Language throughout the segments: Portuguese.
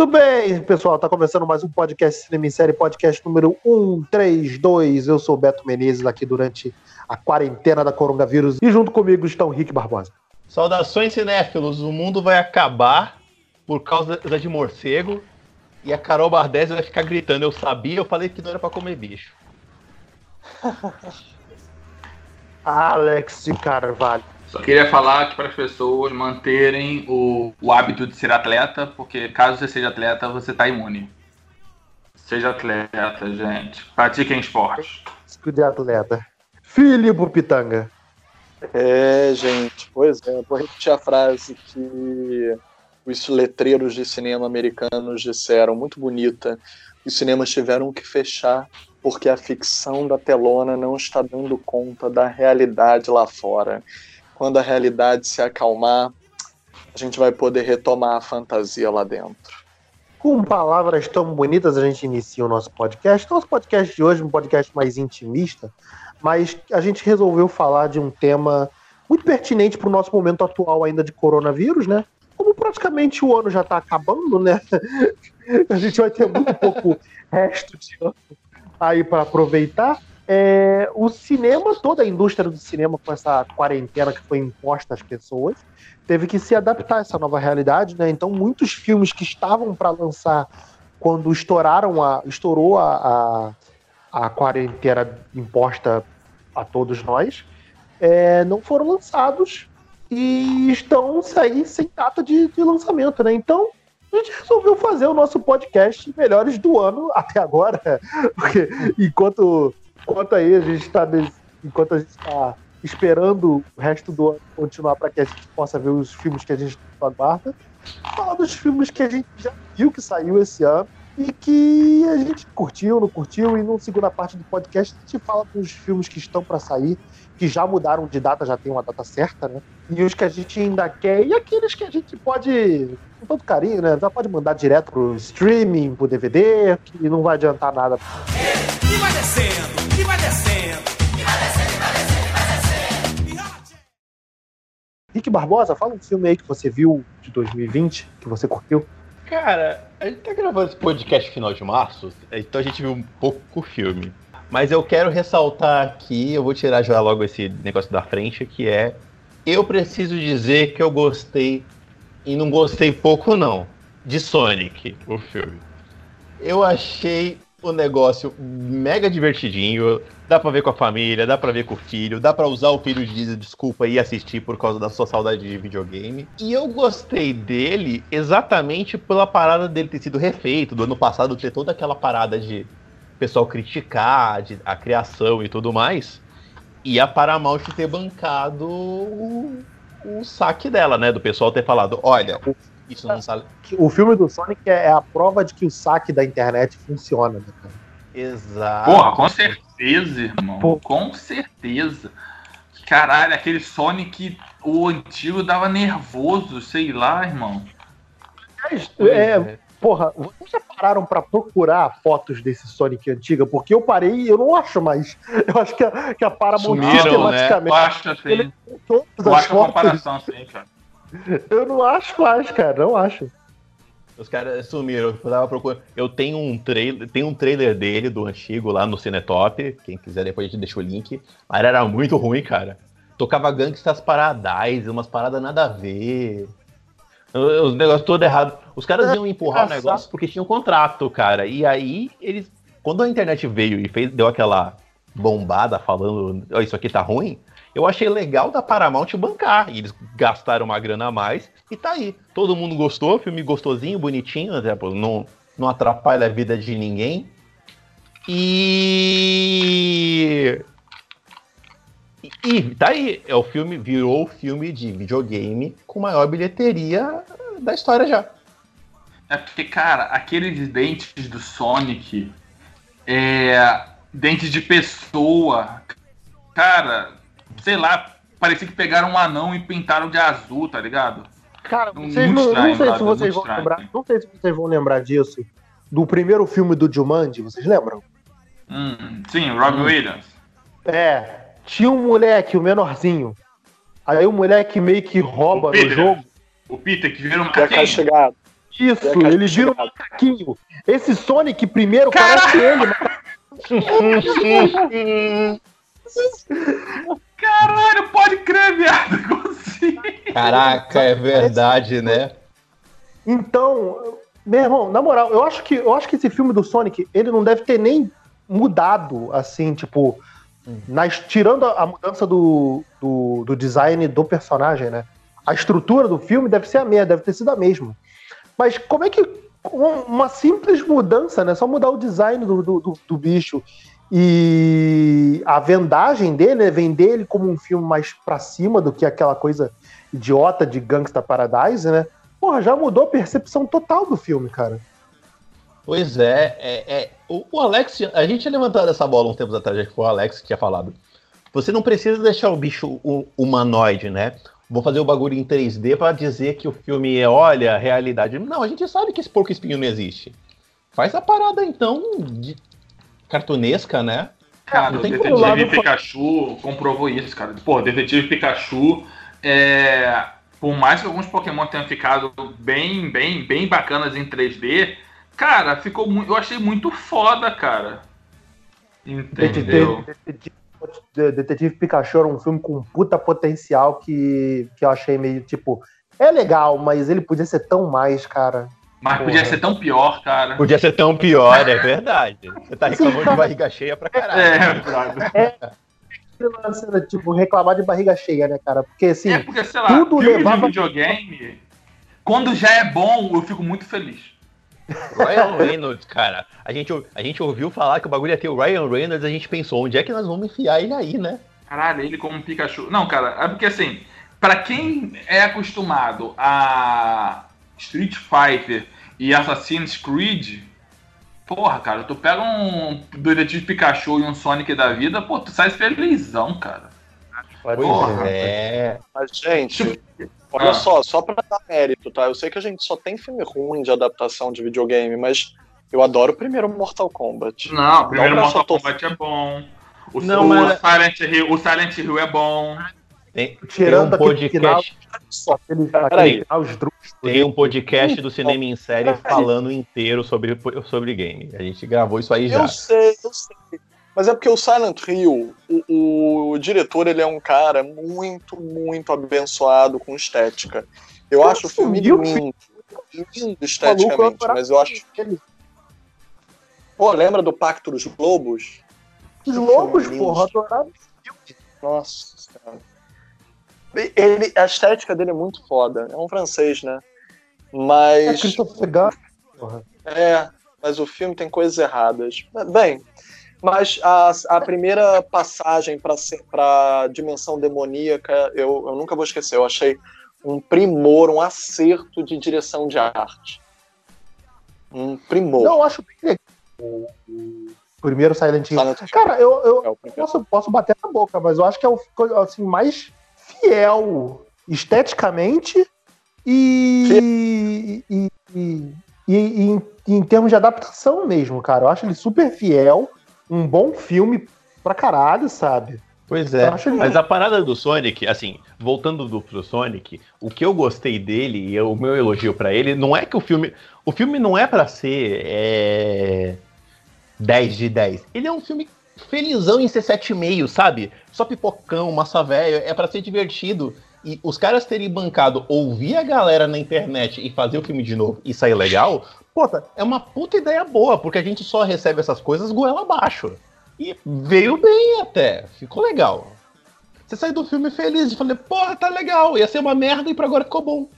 Muito bem, pessoal, tá começando mais um podcast Cinema em Série, podcast número 132. Eu sou o Beto Menezes aqui durante a quarentena da coronavírus e junto comigo está o Rick Barbosa. Saudações cinéfilos, o mundo vai acabar por causa de morcego e a Carol Bardesi vai ficar gritando, eu sabia, eu falei que não era para comer bicho. Alex de Carvalho. Só queria falar que para as pessoas manterem o, o hábito de ser atleta, porque caso você seja atleta, você está imune. Seja atleta, gente. Pratiquem esporte. De atleta. Filipe Pitanga. É, gente, pois é. Vou repetir a frase que os letreiros de cinema americanos disseram, muito bonita. Os cinemas tiveram que fechar porque a ficção da telona não está dando conta da realidade lá fora quando a realidade se acalmar, a gente vai poder retomar a fantasia lá dentro. Com palavras tão bonitas, a gente inicia o nosso podcast. Nosso podcast de hoje é um podcast mais intimista, mas a gente resolveu falar de um tema muito pertinente para o nosso momento atual ainda de coronavírus, né? Como praticamente o ano já está acabando, né? A gente vai ter muito pouco resto de ano aí para aproveitar. É, o cinema, toda a indústria do cinema, com essa quarentena que foi imposta às pessoas, teve que se adaptar a essa nova realidade, né? Então, muitos filmes que estavam para lançar quando estouraram a, estourou a, a, a, quarentena imposta a todos nós, é, não foram lançados e estão aí sem data de, de lançamento, né? Então, a gente resolveu fazer o nosso podcast melhores do ano até agora, porque enquanto enquanto aí a gente está enquanto a gente está esperando o resto do ano continuar para que a gente possa ver os filmes que a gente aguarda, falar dos filmes que a gente já viu que saiu esse ano e que a gente curtiu, não curtiu, e na segunda parte do podcast a gente fala dos filmes que estão para sair, que já mudaram de data, já tem uma data certa, né? E os que a gente ainda quer, e aqueles que a gente pode, com todo carinho, né? Já pode mandar direto pro streaming, pro DVD, que não vai adiantar nada. E vai descendo! E vai descendo. E vai descendo, e vai descendo, e vai descendo. Rick Barbosa, fala um filme aí que você viu de 2020, que você curtiu. Cara, a gente tá gravando esse podcast final de março, então a gente viu um pouco o filme. Mas eu quero ressaltar aqui, eu vou tirar já logo esse negócio da frente, que é. Eu preciso dizer que eu gostei, e não gostei pouco não, de Sonic, o filme. Eu achei o negócio mega divertidinho. Dá pra ver com a família, dá pra ver com o filho, dá pra usar o filho de desculpa e assistir por causa da sua saudade de videogame. E eu gostei dele exatamente pela parada dele ter sido refeito, do ano passado ter toda aquela parada de pessoal criticar de, a criação e tudo mais. E a Paramount ter bancado o, o saque dela, né? Do pessoal ter falado, olha, isso não sabe. O filme do Sonic é, é a prova de que o saque da internet funciona, né, cara? Exato. Porra, com certeza, irmão. Pô. Com certeza. Caralho, aquele Sonic, o antigo dava nervoso, sei lá, irmão. É, é, porra, vocês já pararam pra procurar fotos desse Sonic antiga? Porque eu parei e eu não acho mais. Eu acho que a, que a Paramount Sumiram, sistematicamente. Né? Eu acho assim. Eu as acho fotos, a comparação assim, cara. Eu não acho mais, cara, não acho. Os caras sumiram, eu tava procurando. Eu tenho um trailer, tem um trailer dele do antigo lá no Cinetop. Quem quiser depois a gente deixa o link. Mas era muito ruim, cara. Tocava Gangstas Paradise, umas paradas nada a ver. Os negócios todo errado. Os caras iam empurrar o negócio porque tinham um contrato, cara. E aí, eles. Quando a internet veio e fez, deu aquela bombada falando, oh, isso aqui tá ruim, eu achei legal da Paramount bancar. E eles gastaram uma grana a mais e tá aí. Todo mundo gostou, filme gostosinho, bonitinho, não, não atrapalha a vida de ninguém. E. E tá aí, é o filme, virou o filme de videogame com maior bilheteria da história já. É porque, cara, aqueles dentes do Sonic, é, dentes de pessoa, cara, sei lá, parecia que pegaram um anão e pintaram de azul, tá ligado? Cara, vocês não, estranho, não, sei se vocês vão estranho. lembrar, não sei se vocês vão lembrar disso, do primeiro filme do Jumanji, vocês lembram? Hum, sim, Robin hum. Williams. É, tinha um moleque, o menorzinho. Aí o moleque meio que rouba no jogo. O Peter, que vira um macaquinho. Isso, É a caixa ele vira um macaquinho. Esse Sonic primeiro parece ele, mas Caralho, pode crer, viado. Como assim? Caraca, é verdade, né? Então, meu irmão, na moral, eu acho que eu acho que esse filme do Sonic, ele não deve ter nem mudado, assim, tipo, nas, tirando a, a mudança do, do, do design do personagem, né? A estrutura do filme deve ser a mesma, deve ter sido a mesma. Mas como é que um- uma simples mudança, né? Só mudar o design do, do, do- do bicho e a vendagem dele, né? vender ele como um filme mais pra cima do que aquela coisa idiota de Gangsta Paradise, né? Porra, já mudou a percepção total do filme, cara. Pois é, é, é. O, o Alex, a gente tinha levantado essa bola uns tempos atrás, acho que foi o Alex que tinha falado. Você não precisa deixar o bicho hu- humanoide, né? Vou fazer o bagulho em 3D pra dizer que o filme é, olha, realidade. Não, a gente sabe que esse porco espinho não existe. Faz a parada então de cartunesca, né? Cara, o Detetive Pikachu comprovou isso, cara. Pô, Detetive Pikachu, é, por mais que alguns Pokémon tenham ficado bem, bem, bem bacanas em 3D, cara, ficou muito. Eu achei muito foda, cara. Entendeu? Detetive, Detetive- Detetive Pikachu era um filme com puta potencial que, que eu achei meio tipo. É legal, mas ele podia ser tão mais, cara. Mas podia Porra. ser tão pior, cara. Podia ser tão pior, é verdade. Você tá reclamando de barriga cheia pra caralho. É, brother. Lance era, Tipo, reclamar de barriga cheia, né, cara? Porque assim, É porque, sei lá, tudo filme levava- de videogame, quando já é bom, eu fico muito feliz. Ryan Reynolds, cara. A gente, a gente ouviu falar que o bagulho ia ter o Ryan Reynolds, a gente pensou, onde é que nós vamos enfiar ele aí, né? Caralho, ele como um Pikachu. Não, cara, é porque assim, pra quem é acostumado a Street Fighter e Assassin's Creed, porra, cara, tu pega um Detetive Pikachu e um Sonic da vida, pô, tu sai felizão, cara. Pois Porra. é. Mas, gente, olha Ah. só, só pra dar mérito, tá? Eu sei que a gente só tem filme ruim de adaptação de videogame, mas eu adoro o primeiro Mortal Kombat. Não, o primeiro Não, Mortal tô- Kombat é bom. O, Não, o mas- Silent Hill, o Silent Hill é bom. Tem, tem tirando um aquele final, podcast, aquele, Peraí. aquele tem um podcast do Cinema em Série falando inteiro sobre, sobre game. A gente gravou isso aí já. Eu sei, eu sei. Mas é porque o Silent Hill, o, o diretor, ele é um cara muito, muito abençoado com estética. Eu acho o filme lindo, lindo eu esteticamente, mas eu acho... ele. Pô, lembra do Pacto dos Lobos? Os lobos, Lindo. porra, adorava. Nossa senhora. Ele, a estética dele é muito foda. É um francês, né? É Mas. Christopher Gunn, porra. É, mas o filme tem coisas erradas. Bem, mas a, a primeira passagem para a dimensão demoníaca eu, eu nunca vou esquecer. Eu achei um primor, um acerto de direção de arte. Um primor. Não, eu acho bem legal o, o primeiro Silent Hill. Silent Hill. Cara, eu, eu É posso, posso bater na boca, mas eu acho que é o assim, mais fiel esteticamente e, e, e, e- em, em termos de adaptação mesmo, cara. Eu acho ele super fiel, um bom filme pra caralho, sabe? Pois é, mas a parada do Sonic, assim, voltando do, pro Sonic, o que eu gostei dele e o meu elogio pra ele, não é que o filme. O filme não é pra ser é, 10 de 10. Ele é um filme felizão em ser 7,5, sabe? Só pipocão, massa velho, é pra ser divertido. E os caras terem bancado ouvir a galera na internet e fazer o filme de novo e sair legal, puta, é uma puta ideia boa, porque a gente só recebe essas coisas goela abaixo. E veio bem até, ficou legal. Você saiu do filme feliz, e falei, porra, tá legal, ia ser uma merda e pra agora ficou bom.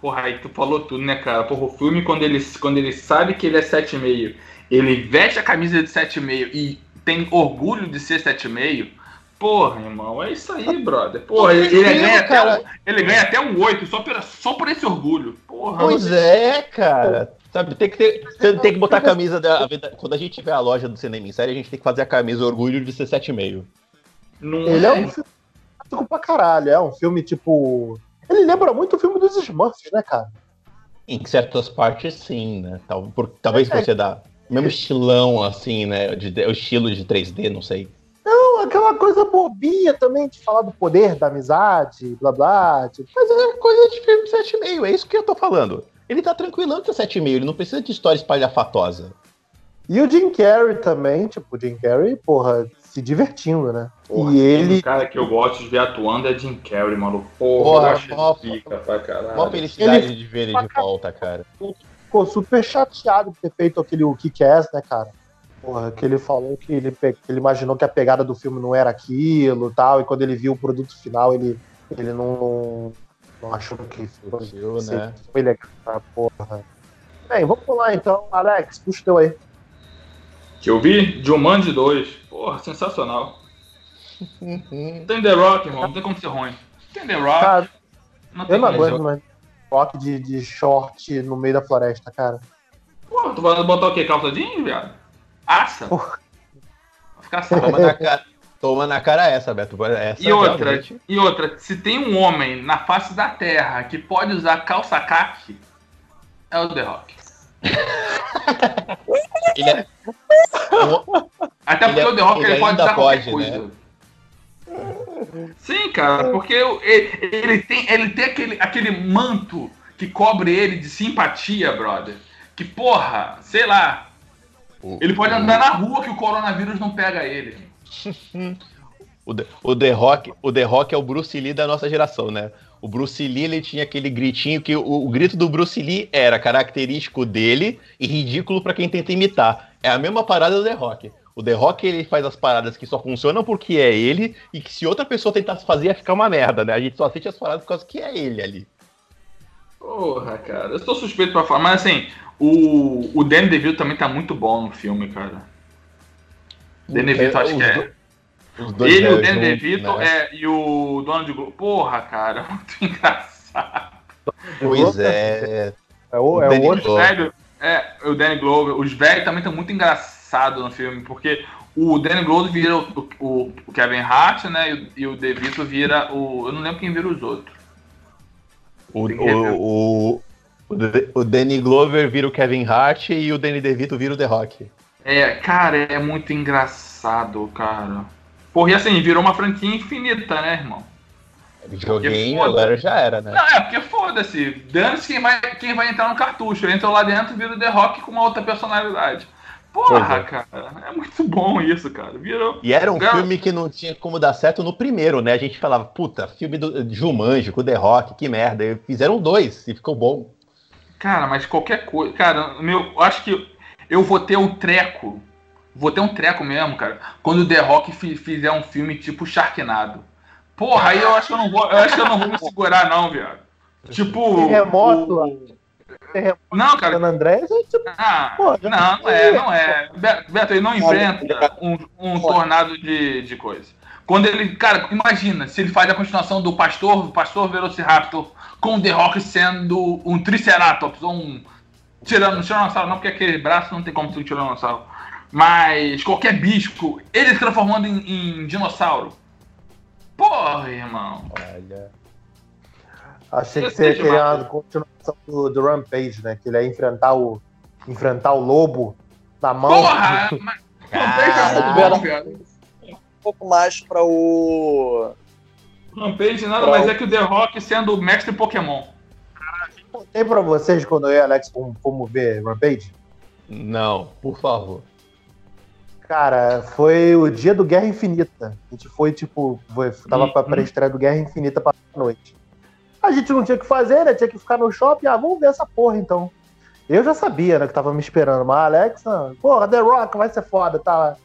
Porra, aí tu falou tudo, né, cara? Porra, o filme, quando ele, quando ele sabe que ele é 7,5, ele veste a camisa de 7,5 e tem orgulho de ser 7,5. Porra, irmão, é isso aí, brother. Porra, ele, ele ganha, até, cara. um- ele ganha até um 8 só por, só por esse orgulho. Porra. Pois é, cara. Sabe, tem que, ter, tem, tem que botar a camisa da. Quando a gente tiver a loja do cinema em série, a gente tem que fazer a camisa Orgulho de ser 7,5. Não Ele é um filme pra caralho. É um filme tipo. Ele lembra muito o filme dos Smurfs, né, cara? Em certas partes, sim, né? Tal, por, talvez por ser da. Mesmo estilão, assim, né? De, o estilo de 3D, não sei. Não, aquela coisa bobinha também de falar do poder, da amizade, blá blá. Tipo, Mas é coisa de filme 7,5, é isso que eu tô falando. Ele tá tranquilão com 7,5, ele não precisa de história espalhafatosa. E o Jim Carrey também, tipo, o Jim Carrey, porra, se divertindo, né? Porra, e ele. O cara que eu gosto de ver atuando é Jim Carrey, maluco. Porra, Porra, eu acho mó- pica pra caralho. Mó felicidade Ele- de ver ele de volta, cara. Ficou super chateado de ter feito aquele o Kick-Ass, né, cara? Porra, que ele falou que ele, que ele imaginou que a pegada do filme não era aquilo e tal, e quando ele viu o produto final, ele, ele não, não achou que se- né? foi legal, tá, porra. Bem, vamos lá então. Alex, puxa o teu aí. Que eu vi? Jumanji 2. Porra, sensacional. Tem The Rock, irmão. Não tem como ser ruim. Tem The Rock. Cara, não tem eu não aguento mais de, de short no meio da floresta, cara. Porra, tu vai botar o quê? Calça jeans, viado? Aça. Porra. Vai ficar assado. Toma na cara, toma na cara essa, Beto. Essa E outra, realmente- e outra, se tem um homem na face da Terra que pode usar calça caque, é o The Rock. Ele é, Até porque Ele é- o The Rock ele ele, pode usar qualquer pode, coisa. né? Sim, cara, porque o- ele, ele tem, ele tem aquele, aquele manto que cobre ele de simpatia, brother. Que porra, sei lá, o, ele pode andar na rua que o coronavírus não pega ele. o, The- o The Rock, o The Rock é o Bruce Lee da nossa geração, né? O Bruce Lee ele tinha aquele gritinho que o, o grito do Bruce Lee era característico dele e ridículo pra quem tenta imitar. É a mesma parada do The Rock. O The Rock ele faz as paradas que só funcionam porque é ele e que se outra pessoa tentasse fazer ia ficar uma merda, né? A gente só assiste as paradas por causa que é ele ali. Porra, cara, eu sou suspeito pra falar, mas assim, o, o Danny DeVito também tá muito bom no filme, cara. Danny DeVito, acho que é. Os dois Ele, o velhos Danny DeVito né? é, e o Donald Glover. Porra, cara, muito engraçado. Pois é. É o, O é o outro. Os velhos, é, o Danny Glover, os velhos também estão muito engraçados no filme, porque o Danny Glover vira o, o- o Kevin Hart, né? E o, e o DeVito vira o. Eu não lembro quem vira os outros. O, o, o, o, Danny Glover vira o Kevin Hart e o Danny DeVito vira o The Rock. É, cara, é muito engraçado, cara. Porra, e assim, virou uma franquia infinita, né, irmão? Foda. agora já era, né? Não, é porque foda-se. Dane-se quem vai, quem vai entrar no cartucho. Ele entrou lá dentro e vira o The Rock com uma outra personalidade. Porra, é. cara, é muito bom isso, cara. Virou. E era um Gal- filme que não tinha como dar certo no primeiro, né? A gente falava, puta, filme do Jumanji com o The Rock, que merda. E fizeram dois e ficou bom. Cara, mas qualquer coisa. Cara, meu, eu acho que eu vou ter um treco. Vou ter um treco mesmo, cara. Quando o The Rock fi- fizer um filme tipo Sharknado. Porra, aí eu acho que eu não vou. Eu acho que eu não vou me segurar, não, viado. Tipo. Terremoto, o- Terremoto. Não, cara. San Andrés, é tipo, Ah, Pô, não, não é, não é. Be- Beto, ele não enfrenta um, um tornado de, de coisa. Quando ele. Cara, imagina se ele faz a continuação do Pastor, Pastor Velociraptor, com o The Rock sendo um Triceratops ou um tirano, tiranossauro, não, porque aquele braço não tem como ser um tiranossauro. Mas qualquer bicho, ele se transformando em, em dinossauro. Porra, irmão. Olha. Achei que você ia sei, querer Marcos. uma continuação do, do Rampage, né? Que ele ia enfrentar o, enfrentar o lobo na mão. Porra! mas- Rampage é. Um pouco mais pra o. Rampage nada mais é que o The Rock sendo o mestre Pokémon. Contei pra vocês quando eu e o Alex fomos, ver Rampage? Não, por favor. Cara, foi o dia do Guerra Infinita. A gente foi, tipo, foi, tava pra Uhum. pré-estreia do Guerra Infinita pra noite. A gente não tinha o que fazer, né? Tinha que ficar no shopping. Ah, vamos ver essa porra então. Eu já sabia, né, que tava me esperando. Mas Alex, não. porra, The Rock vai ser foda, tá?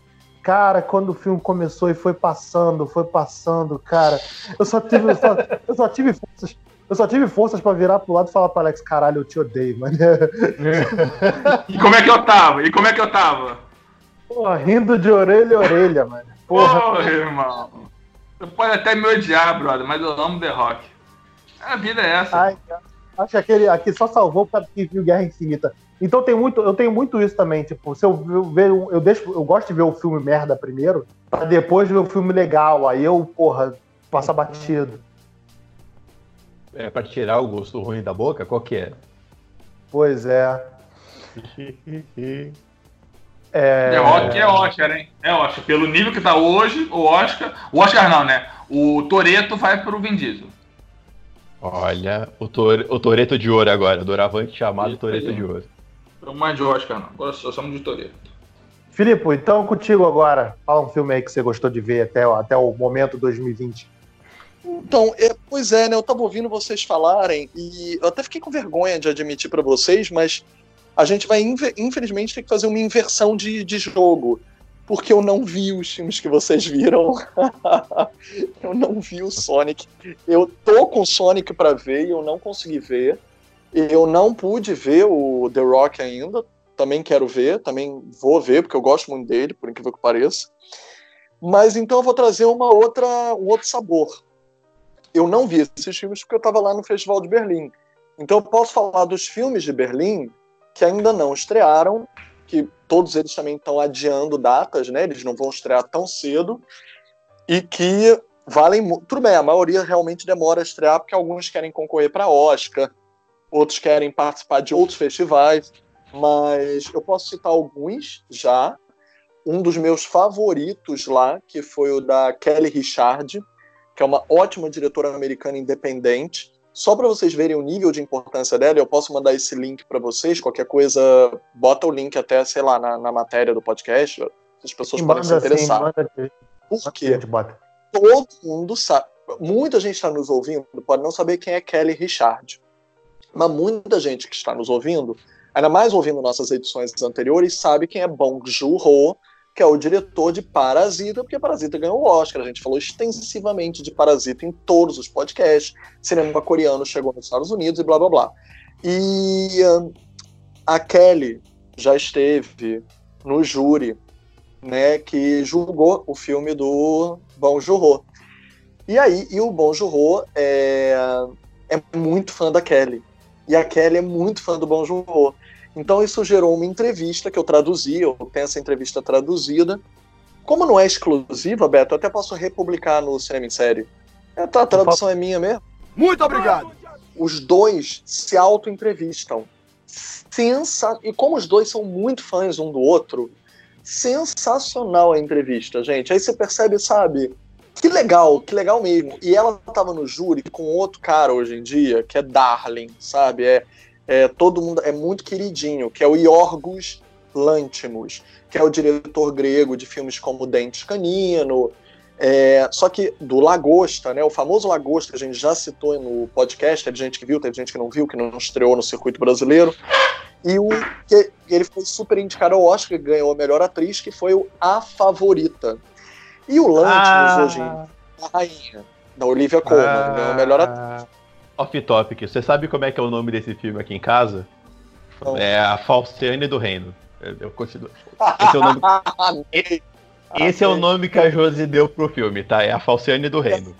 Cara, quando o filme começou e foi passando, foi passando, cara, eu só tive, eu só, eu só tive forças. Eu só tive forças pra virar pro lado e falar pro Alex, caralho, eu te odeio, mano. E como é que eu tava? E como é que eu tava? Porra, rindo de orelha a orelha, mano. Porra. Porra, irmão. Você pode até me odiar, brother, mas eu amo The Rock. A vida é essa. Ai, acho que aquele aqui só salvou por causa que viu Guerra Infinita. Então tem muito, eu tenho muito isso também, tipo, se eu ver, eu deixo, eu gosto de ver o filme merda primeiro, pra depois ver o filme legal, aí eu, porra, passa batido. É pra tirar o gosto ruim da boca? Qual que é? Pois é. É, The Rock é Oscar, hein? É Oscar. Pelo nível que tá hoje, o Oscar. O Oscar não, né? O Toreto vai pro Vin Diesel. Olha, o, tor o Toreto de Ouro agora, doravante chamado Toreto aí. de Ouro. Não mais de Oscar, não. Agora só somos de Toreto. Filipe, então contigo agora. Fala um filme aí que você gostou de ver até, até o momento 2020. Então, é, pois é, né? Eu tava ouvindo vocês falarem e eu até fiquei com vergonha de admitir pra vocês, mas a gente vai, infelizmente, ter que fazer uma inversão de, de jogo. Porque eu não vi os filmes que vocês viram. eu não vi o Sonic. Eu tô com o Sonic pra ver e eu não consegui ver. Eu não pude ver o The Rock ainda. Também quero ver, também vou ver, porque eu gosto muito dele, por incrível que pareça. Mas então eu vou trazer uma outra, um outro sabor eu não vi esses filmes porque eu estava lá no Festival de Berlim. Então eu posso falar dos filmes de Berlim que ainda não estrearam, que todos eles também estão adiando datas, né? Eles não vão estrear tão cedo e que valem mu- tudo bem. A maioria realmente demora a estrear porque alguns querem concorrer para Oscar, outros querem participar de outros festivais, mas eu posso citar alguns já. Um dos meus favoritos lá, que foi o da Kelly Richard, que é uma ótima diretora americana independente. Só para vocês verem o nível de importância dela, eu posso mandar esse link para vocês. Qualquer coisa, bota o link até, sei lá, na, na matéria do podcast. As pessoas podem se assim, interessar. que Por quê? Todo mundo sabe. Muita gente está nos ouvindo, pode não saber quem é Kelly Richard. Mas muita gente que está nos ouvindo, ainda mais ouvindo nossas edições anteriores, sabe quem é Bong Joon-ho, que é o diretor de Parasita, porque Parasita ganhou o Oscar. A gente falou extensivamente de Parasita em todos os podcasts. Cinema coreano chegou nos Estados Unidos e blá blá blá. E hum, a Kelly já esteve no júri, né, que julgou o filme do Bong Joon-ho. E aí, e o Bong Joon-ho é, é muito fã da Kelly. E a Kelly é muito fã do Bong Joon-ho. Então isso gerou uma entrevista que eu traduzi, eu tenho essa entrevista traduzida. Como não é exclusiva, Beto, eu até posso republicar no Cinema em Série. É, tá, a tradução é minha mesmo. Muito obrigado. Os dois se auto-entrevistam. Sensa... E como os dois são muito fãs um do outro, sensacional a entrevista, gente. Aí você percebe, sabe? Que legal, que legal mesmo. E ela tava no júri com outro cara hoje em dia, que é Darling, sabe? É, é todo mundo é muito queridinho, que é o Yorgos Lantimos, que é o diretor grego de filmes como Dente Canino. É, só que do Lagosta, né? O famoso Lagosta, que a gente já citou no podcast, teve gente que viu, teve gente que não viu, que não estreou no circuito brasileiro. E o que ele foi super indicado ao Oscar, ganhou a melhor atriz, que foi o A Favorita. E o Lantimos Ah. hoje, a rainha, da Olivia Colman, ganhou a melhor atriz. Off topic, você sabe como é que é o nome desse filme aqui em casa? Não. É a Falciane do Reino. Eu, eu continuo. Esse é o nome, esse é o nome que a Josi deu pro filme, tá? É a Falciane do Reino.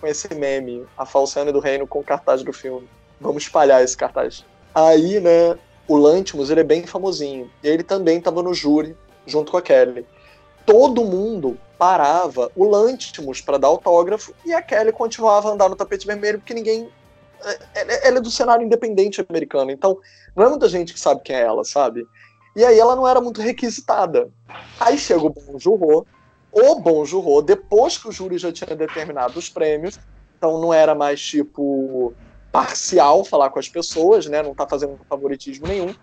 com esse meme, a Falciane do Reino com o cartaz do filme. Vamos espalhar esse cartaz. Aí, né, o Lantimos, ele é bem famosinho. E ele também estava no júri, junto com a Kelly. Todo mundo parava o Lantimos para dar autógrafo e a Kelly continuava a andar no tapete vermelho porque ninguém. é- é- Ela é do cenário independente americano, então não é muita gente que sabe quem é ela, sabe? E aí ela não era muito requisitada. Aí chega o Bon Joon-ho, o Bon depois que o júri já tinha determinado os prêmios, então não era mais tipo parcial falar com as pessoas, né? Não tá fazendo favoritismo nenhum.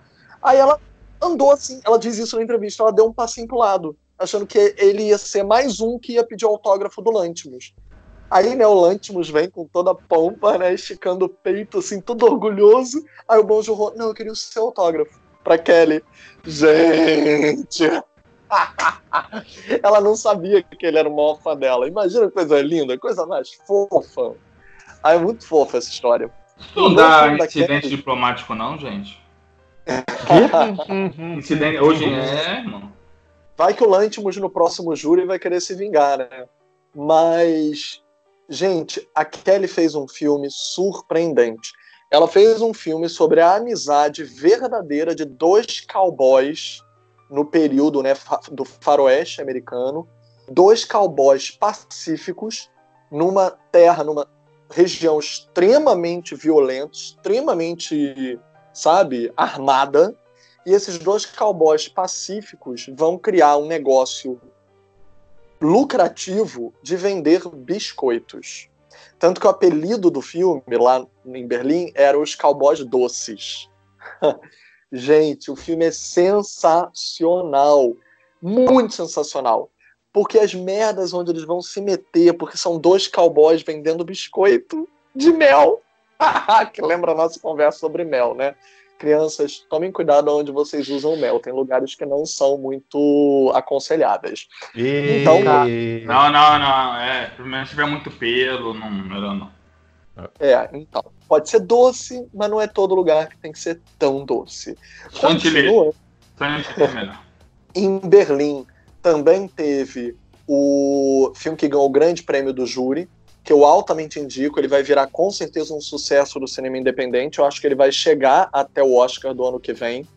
Aí ela andou assim, ela diz isso na entrevista, ela deu um passinho pro lado, achando que ele ia ser mais um que ia pedir autógrafo do Lantimos. Aí, né, o Lantimos vem com toda a pompa, né, esticando o peito, assim, todo orgulhoso. Aí o Bon Joon-ho, não, eu queria o seu autógrafo pra Kelly. Gente! Ela não sabia que ele era o maior fã dela. Imagina que coisa linda, coisa mais fofa. Ah, é muito fofa essa história. Não O dá incidente Kelly- diplomático, não, gente. Incidente. Hoje é, irmão. Vai que o Lantimos no próximo júri vai querer se vingar, né? Mas, gente, a Kelly fez um filme surpreendente. Ela fez um filme sobre a amizade verdadeira de dois cowboys no período né, do faroeste americano. Dois cowboys pacíficos numa terra, numa região extremamente violenta, extremamente, sabe, armada. E esses dois cowboys pacíficos vão criar um negócio lucrativo de vender biscoitos. Tanto que o apelido do filme lá em Berlim era os Cowboys Doces. Gente, o filme é sensacional. Muito sensacional. Porque as merdas onde eles vão se meter, porque são dois cowboys vendendo biscoito de mel. que lembra a nossa conversa sobre mel, né? Crianças, tomem cuidado onde vocês usam mel. Tem lugares que não são muito aconselháveis. E... Então, não, não, não. É, pelo menos tiver muito pelo, não, melhor não. É, então. Pode ser doce, mas não é todo lugar que tem que ser tão doce. Continua. Em Berlim também teve o filme que ganhou o grande prêmio do júri, que eu altamente indico. Ele vai virar com certeza um sucesso do cinema independente. Eu acho que ele vai chegar até o Oscar do ano que vem.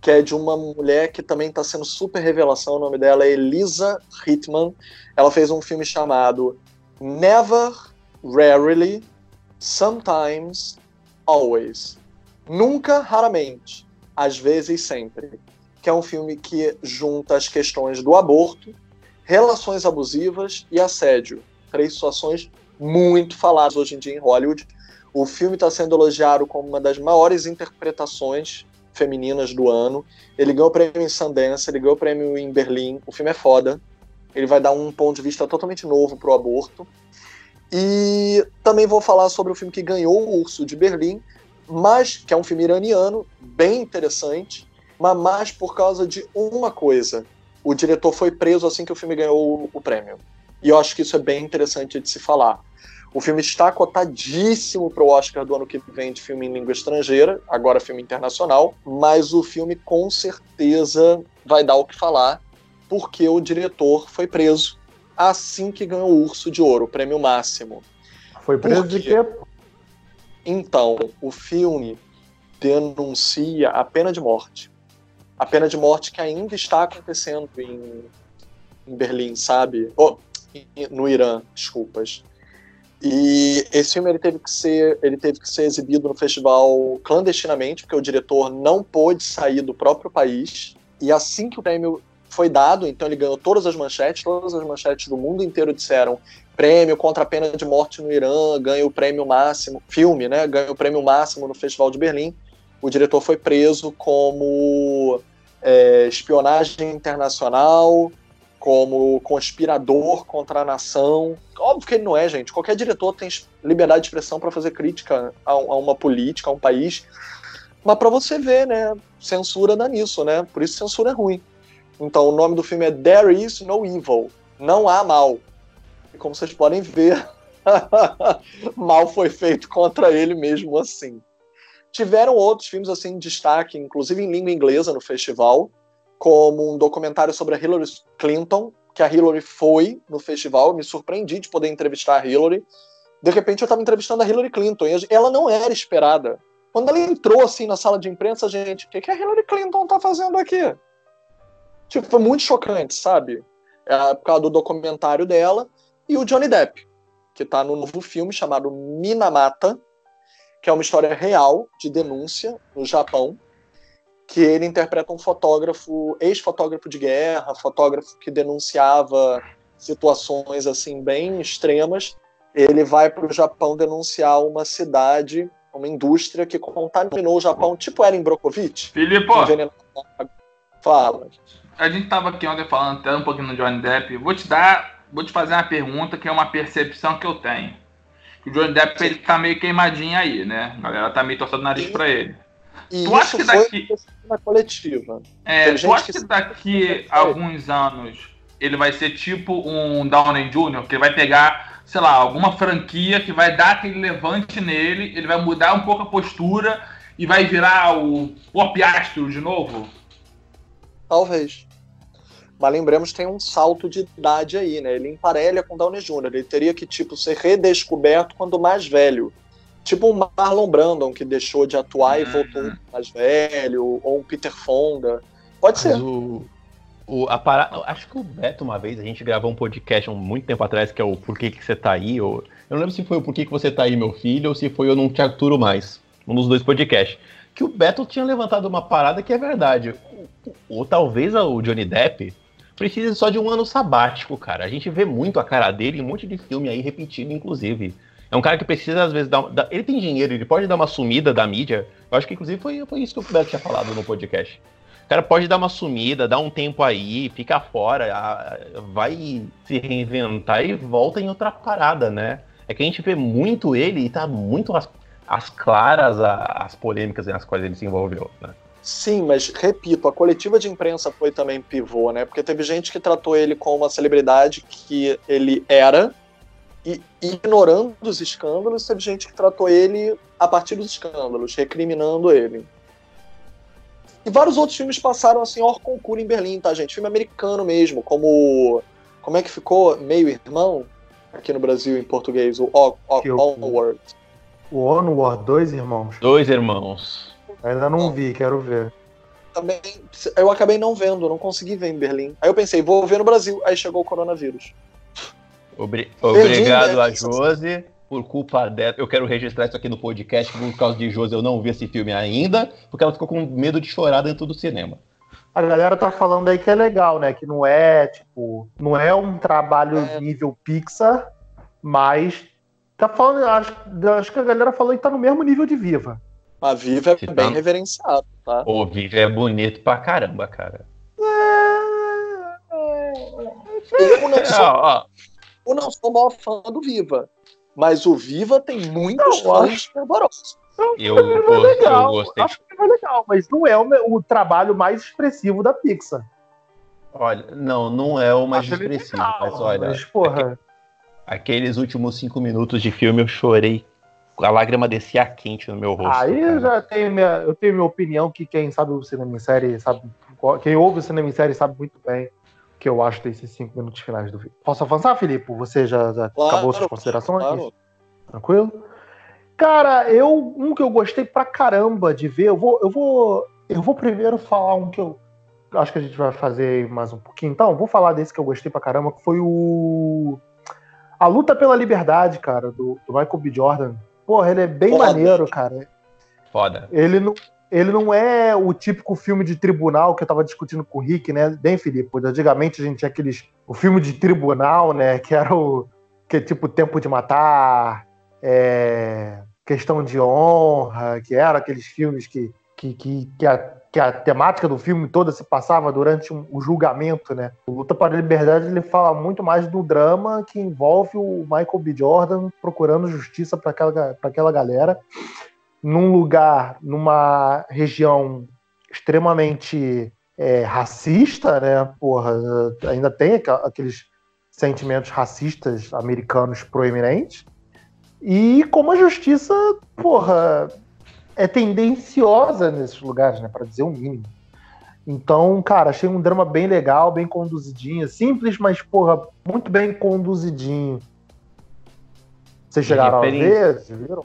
Que é de uma mulher que também está sendo super revelação. O nome dela é Elisa Hitman. Ela fez um filme chamado Never, Rarely, Sometimes, Always. Nunca, raramente. Às vezes, sempre. Que é um filme que junta as questões do aborto, relações abusivas e assédio. Três situações muito falados hoje em dia em Hollywood. O filme está sendo elogiado como uma das maiores interpretações femininas do ano. Ele ganhou o prêmio em Sundance, ele ganhou o prêmio em Berlim. O filme é foda. Ele vai dar um ponto de vista totalmente novo para o aborto. E também vou falar sobre o filme que ganhou o Urso de Berlim, mas que é um filme iraniano, bem interessante, mas mais por causa de uma coisa. O diretor foi preso assim que o filme ganhou o prêmio. E eu acho que isso é bem interessante de se falar. O filme está cotadíssimo para o Oscar do ano que vem de filme em língua estrangeira, agora filme internacional, mas o filme com certeza vai dar o que falar, porque o diretor foi preso assim que ganhou o Urso de Ouro, o prêmio máximo. Foi preso de quê? Então, o filme denuncia a pena de morte. A pena de morte que ainda está acontecendo em, em Berlim, sabe? Oh, no Irã, desculpas. E esse filme ele teve que ser ele teve que ser exibido no festival clandestinamente, porque o diretor não pôde sair do próprio país. E assim que o prêmio foi dado, então ele ganhou todas as manchetes, todas as manchetes do mundo inteiro disseram prêmio contra a pena de morte no Irã, ganha o prêmio máximo, filme, né? Ganha o prêmio máximo no Festival de Berlim. O diretor foi preso como é, espionagem internacional, como conspirador contra a nação. Óbvio que ele não é, gente. Qualquer diretor tem liberdade de expressão para fazer crítica a, a, uma política, a um país. Mas para você ver, né? Censura dá nisso, né? Por isso censura é ruim. Então o nome do filme é There Is No Evil. Não há mal. E como vocês podem ver, mal foi feito contra ele mesmo assim. Tiveram outros filmes assim em destaque, inclusive em língua inglesa no festival como um documentário sobre a Hillary Clinton, que a Hillary foi no festival. Me surpreendi de poder entrevistar a Hillary. De repente eu estava entrevistando a Hillary Clinton e ela não era esperada. Quando ela entrou assim na sala de imprensa, gente, o que, que a Hillary Clinton está fazendo aqui? Tipo, foi muito chocante, sabe? É, por causa do documentário dela e o Johnny Depp, que está no novo filme chamado Minamata, que é uma história real de denúncia no Japão que ele interpreta um fotógrafo, ex-fotógrafo de guerra, fotógrafo que denunciava situações assim bem extremas. Ele vai para o Japão denunciar uma cidade, uma indústria que contaminou o Japão, tipo Erin Brockovich. Filipe, fala. A gente estava aqui ontem falando até um pouquinho do Johnny Depp. Vou te dar, vou te fazer uma pergunta que é uma percepção que eu tenho. O Johnny Depp ele tá meio queimadinho aí, né? A galera tá meio torcendo o nariz para ele. E tu acha que daqui na coletiva. É, tu acha que daqui a alguns anos ele vai ser tipo um Downey Jr., que ele vai pegar, sei lá, alguma franquia que vai dar aquele levante nele, ele vai mudar um pouco a postura e vai virar o Pop Astro de novo? Talvez. Mas lembremos que tem um salto de idade aí, né? Ele emparelha com Downey Jr. Ele teria que, tipo, ser redescoberto quando mais velho. Tipo um Marlon Brandon, que deixou de atuar uhum. e voltou mais velho, ou um Peter Fonda. Pode ser. O, o, a para... Acho que o Beto, uma vez, a gente gravou um podcast um muito tempo atrás, que é o Por que, que você tá aí? Ou... Eu não lembro se foi o Por que, que você tá aí, meu filho, ou se foi Eu Não Te Aturo Mais. Um dos dois podcasts. Que o Beto tinha levantado uma parada que é verdade. Ou, ou talvez o Johnny Depp precisa só de um ano sabático, cara. A gente vê muito a cara dele em um monte de filme aí repetido, inclusive. É um cara que precisa, às vezes, dar, Ele tem dinheiro, ele pode dar uma sumida da mídia. Eu acho que, inclusive, foi, foi isso que o Beto tinha falado no podcast. O cara pode dar uma sumida, dar um tempo aí, fica fora, vai se reinventar e volta em outra parada, né? É que a gente vê muito ele e tá muito às, às claras as polêmicas nas quais ele se envolveu, né? Sim, mas repito, a coletiva de imprensa foi também pivô, né? Porque teve gente que tratou ele como uma celebridade que ele era, e ignorando os escândalos, teve gente que tratou ele a partir dos escândalos, recriminando ele. E vários outros filmes passaram assim, hors concurso em Berlim, tá, gente? Filme americano mesmo, como. Como é que ficou? Meio Irmão? Aqui no Brasil, em português, o Onward. O Onward, dois irmãos. Dois irmãos. Ainda não vi, quero ver. Também, eu acabei não vendo, não consegui ver em Berlim. Aí eu pensei, vou ver no Brasil. Aí chegou o coronavírus. Obri obrigado a Josi por culpa dela, eu quero registrar isso aqui no podcast, por causa de Josi eu não vi esse filme ainda, porque ela ficou com medo de chorar dentro do cinema. A galera tá falando aí que é legal, né? Que não é, tipo, não é um trabalho é. nível Pixar, mas tá falando, acho, acho que a galera falou que tá no mesmo nível de Viva. A Viva é bem tá... reverenciado, tá? O Viva é bonito pra caramba, cara. Eu não sou, eu não sou o maior fã do Viva. Mas o Viva tem muitos não, fãs fervorosos. Eu, eu, legal, eu gostei. Acho que é legal, mas não é o, o, trabalho mais expressivo da Pixar. Olha, não, não é o mais acho expressivo, legal, mas olha. Mas, porra. Aqueles últimos cinco minutos de filme eu chorei. A lágrima descia quente no meu rosto. Aí eu já tenho minha, eu tenho minha opinião que quem sabe o cinema em série sabe. Quem ouve o cinema em série sabe muito bem que eu acho desses cinco minutos finais do vídeo. Posso avançar, Felipe? Você já, já claro, acabou suas considerações? Claro. Tranquilo? Cara, eu um que eu gostei pra caramba de ver, eu vou, eu vou, eu vou primeiro falar um que eu acho que a gente vai fazer mais um pouquinho. Então, vou falar desse que eu gostei pra caramba, que foi o a luta pela liberdade, cara, do, do Michael B. Jordan. Porra, ele é bem Foda. maneiro, cara. Foda. Ele não, ele não é o típico filme de tribunal que eu tava discutindo com o Rick, né? Bem, Felipe, antigamente a gente tinha aqueles. O filme de tribunal, né? Que era o. Que é tipo Tempo de Matar, é, Questão de Honra, que era aqueles filmes que, que, que, que, a, que a temática do filme toda se passava durante um, o julgamento, né? O Luta para a Liberdade ele fala muito mais do drama que envolve o Michael B. Jordan procurando justiça para aquela, aquela galera num lugar, numa região extremamente é, racista, né? Porra, ainda tem aqueles sentimentos racistas americanos proeminentes. E como a justiça, porra, é tendenciosa nesses lugares, né? Para dizer o mínimo. Então, cara, achei um drama bem legal, bem conduzidinho, simples, mas, porra, muito bem conduzidinho. Vocês chegaram a ver? Vocês viram?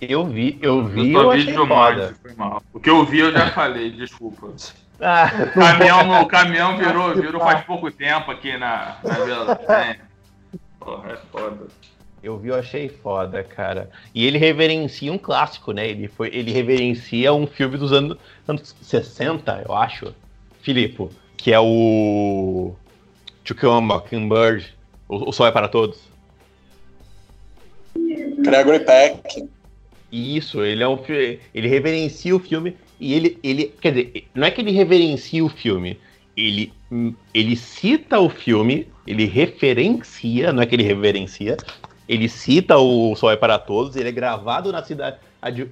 Eu vi, eu vi. Eu, eu demais, foi mal. O que eu vi eu já falei, desculpa. Ah, o caminhão, o caminhão virou, virou faz pouco tempo aqui na, na Vila. É. Porra, é foda. Eu vi, eu achei foda, cara. E ele reverencia um clássico, né? Ele, foi, ele reverencia um filme dos anos, anos 60, eu acho. Filipe, que é o. To Kill a Mockingbird. O, o Sol é para Todos. Gregory Peck. Isso, ele é um ele reverencia o filme e ele, ele, quer dizer, não é que ele reverencia o filme, ele, ele cita o filme, ele referencia, não é que ele reverencia, ele cita o Sol é para Todos, ele é gravado na cidade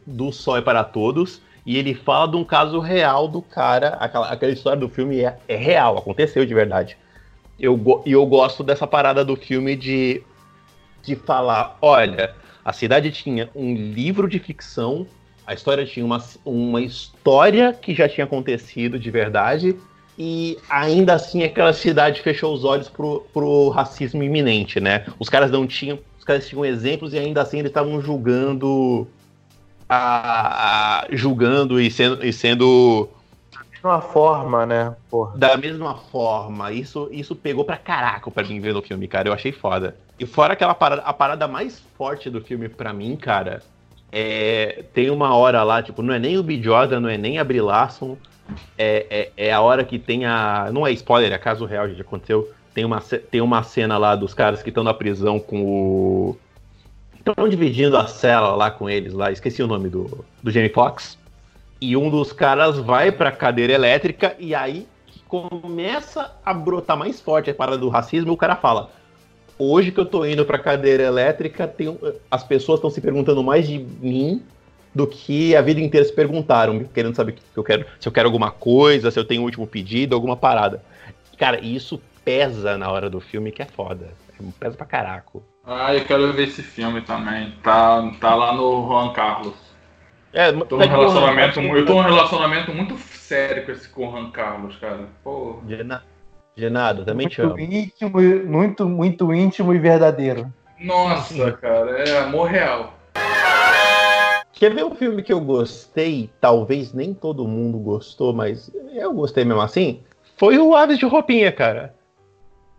do Sol é para Todos e ele fala de um caso real do cara, aquela, aquela história do filme é, é real, aconteceu de verdade. Eu, e eu gosto dessa parada do filme de, de falar, olha, a cidade tinha um livro de ficção, a história tinha uma, uma história que já tinha acontecido de verdade, e ainda assim aquela cidade fechou os olhos pro, pro racismo iminente, né? Os caras não tinham. Os caras tinham exemplos e ainda assim eles estavam julgando. A, a, julgando e sendo, e sendo mesma forma, né? Porra. Da mesma forma. Isso, isso pegou pra caraca pra mim ver no filme, cara. Eu achei foda. E fora aquela parada, a parada mais forte do filme pra mim, cara, é, tem uma hora lá, tipo, não é nem o B. Jordan, não é nem a Brie Larson, é, é, é, a hora que tem a. Não é spoiler, é caso real, já aconteceu. Tem uma, tem uma cena lá dos caras que estão na prisão com o. Estão dividindo a cela lá com eles lá, esqueci o nome do, do Jamie Foxx. E um dos caras vai pra cadeira elétrica e aí começa a brotar mais forte a parada do racismo e o cara fala: Hoje que eu tô indo pra cadeira elétrica, tem, as pessoas estão se perguntando mais de mim do que a vida inteira se perguntaram, querendo saber que eu quero, se eu quero alguma coisa, se eu tenho um último pedido, alguma parada. Cara, isso pesa na hora do filme, que é foda. Pesa pra caraco. Ah, eu quero ver esse filme também. Tá, tá lá no Juan Carlos. É, tô num relacionamento, eu tô num relacionamento muito sério com esse com o Juan Carlos, cara. Pô. Genado, também muito te amo. Íntimo, muito, muito íntimo e verdadeiro. Nossa, cara, é amor real. Quer ver um filme que eu gostei? Talvez nem todo mundo gostou, mas eu gostei mesmo assim. Foi o Aves de Roupinha, cara.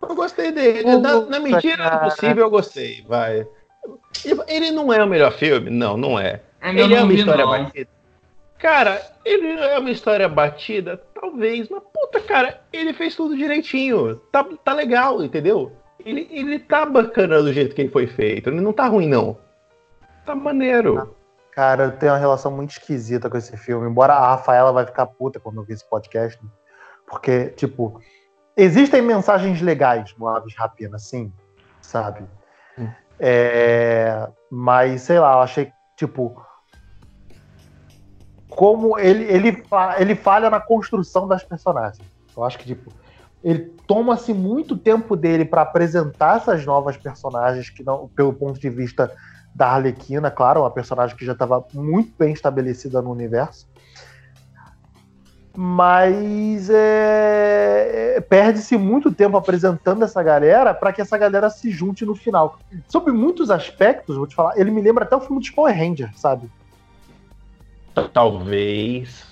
Eu gostei dele. na, na mentira do possível, eu gostei. Vai. Ele não é o melhor filme? Não, não é. Ainda ele é uma vi, história não. batida. Cara, ele é uma história batida? Talvez, mas puta, cara, ele fez tudo direitinho. Tá, tá legal, entendeu? Ele, ele tá bacana do jeito que ele foi feito. Ele não tá ruim, não. Tá maneiro. Cara, eu tenho uma relação muito esquisita com esse filme. Embora a Rafaela vai ficar puta quando ouvir esse podcast. né? Porque, tipo, existem mensagens legais no Aves Rapina, sim, sabe? É, mas, sei lá, eu achei, tipo, como ele, ele, ele falha na construção das personagens. Eu acho que, tipo, ele toma-se muito tempo dele para apresentar essas novas personagens que não, pelo ponto de vista da Arlequina, claro, uma personagem que já estava muito bem estabelecida no universo. Mas é, é, perde-se muito tempo apresentando essa galera para que essa galera se junte no final. Sobre muitos aspectos, vou te falar, ele me lembra até o filme de Power Ranger, sabe? Talvez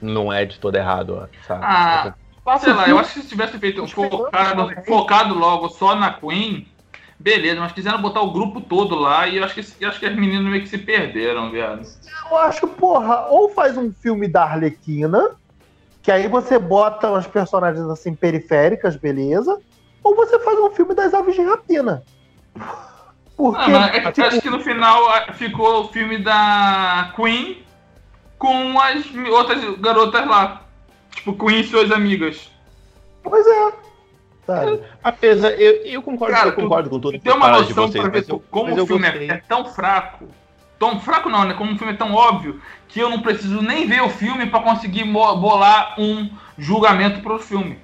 não é de todo errado, ó, sabe? Ah, sei lá, eu acho que se tivesse feito um focado, focado logo só na Queen, beleza, mas quiseram botar o grupo todo lá e eu acho que, eu acho que as meninas meio que se perderam, viado. Eu acho, porra, ou faz um filme da Arlequina, que aí você bota umas personagens assim periféricas, beleza, ou você faz um filme das aves de rapina. Porque, Ah, mas é que tipo, acho que no final ah, ficou o filme da Queen com as outras garotas lá. Tipo, Queen e suas amigas. pois é. Sabe? Apesar, eu, eu concordo, Cara, eu concordo com tudo Tem uma fala de noção vocês, pra ver mas eu- como mas o filme é, é tão fraco. Tão fraco não, né? Como o filme é tão óbvio que eu não preciso nem ver o filme pra conseguir bolar um julgamento pro filme.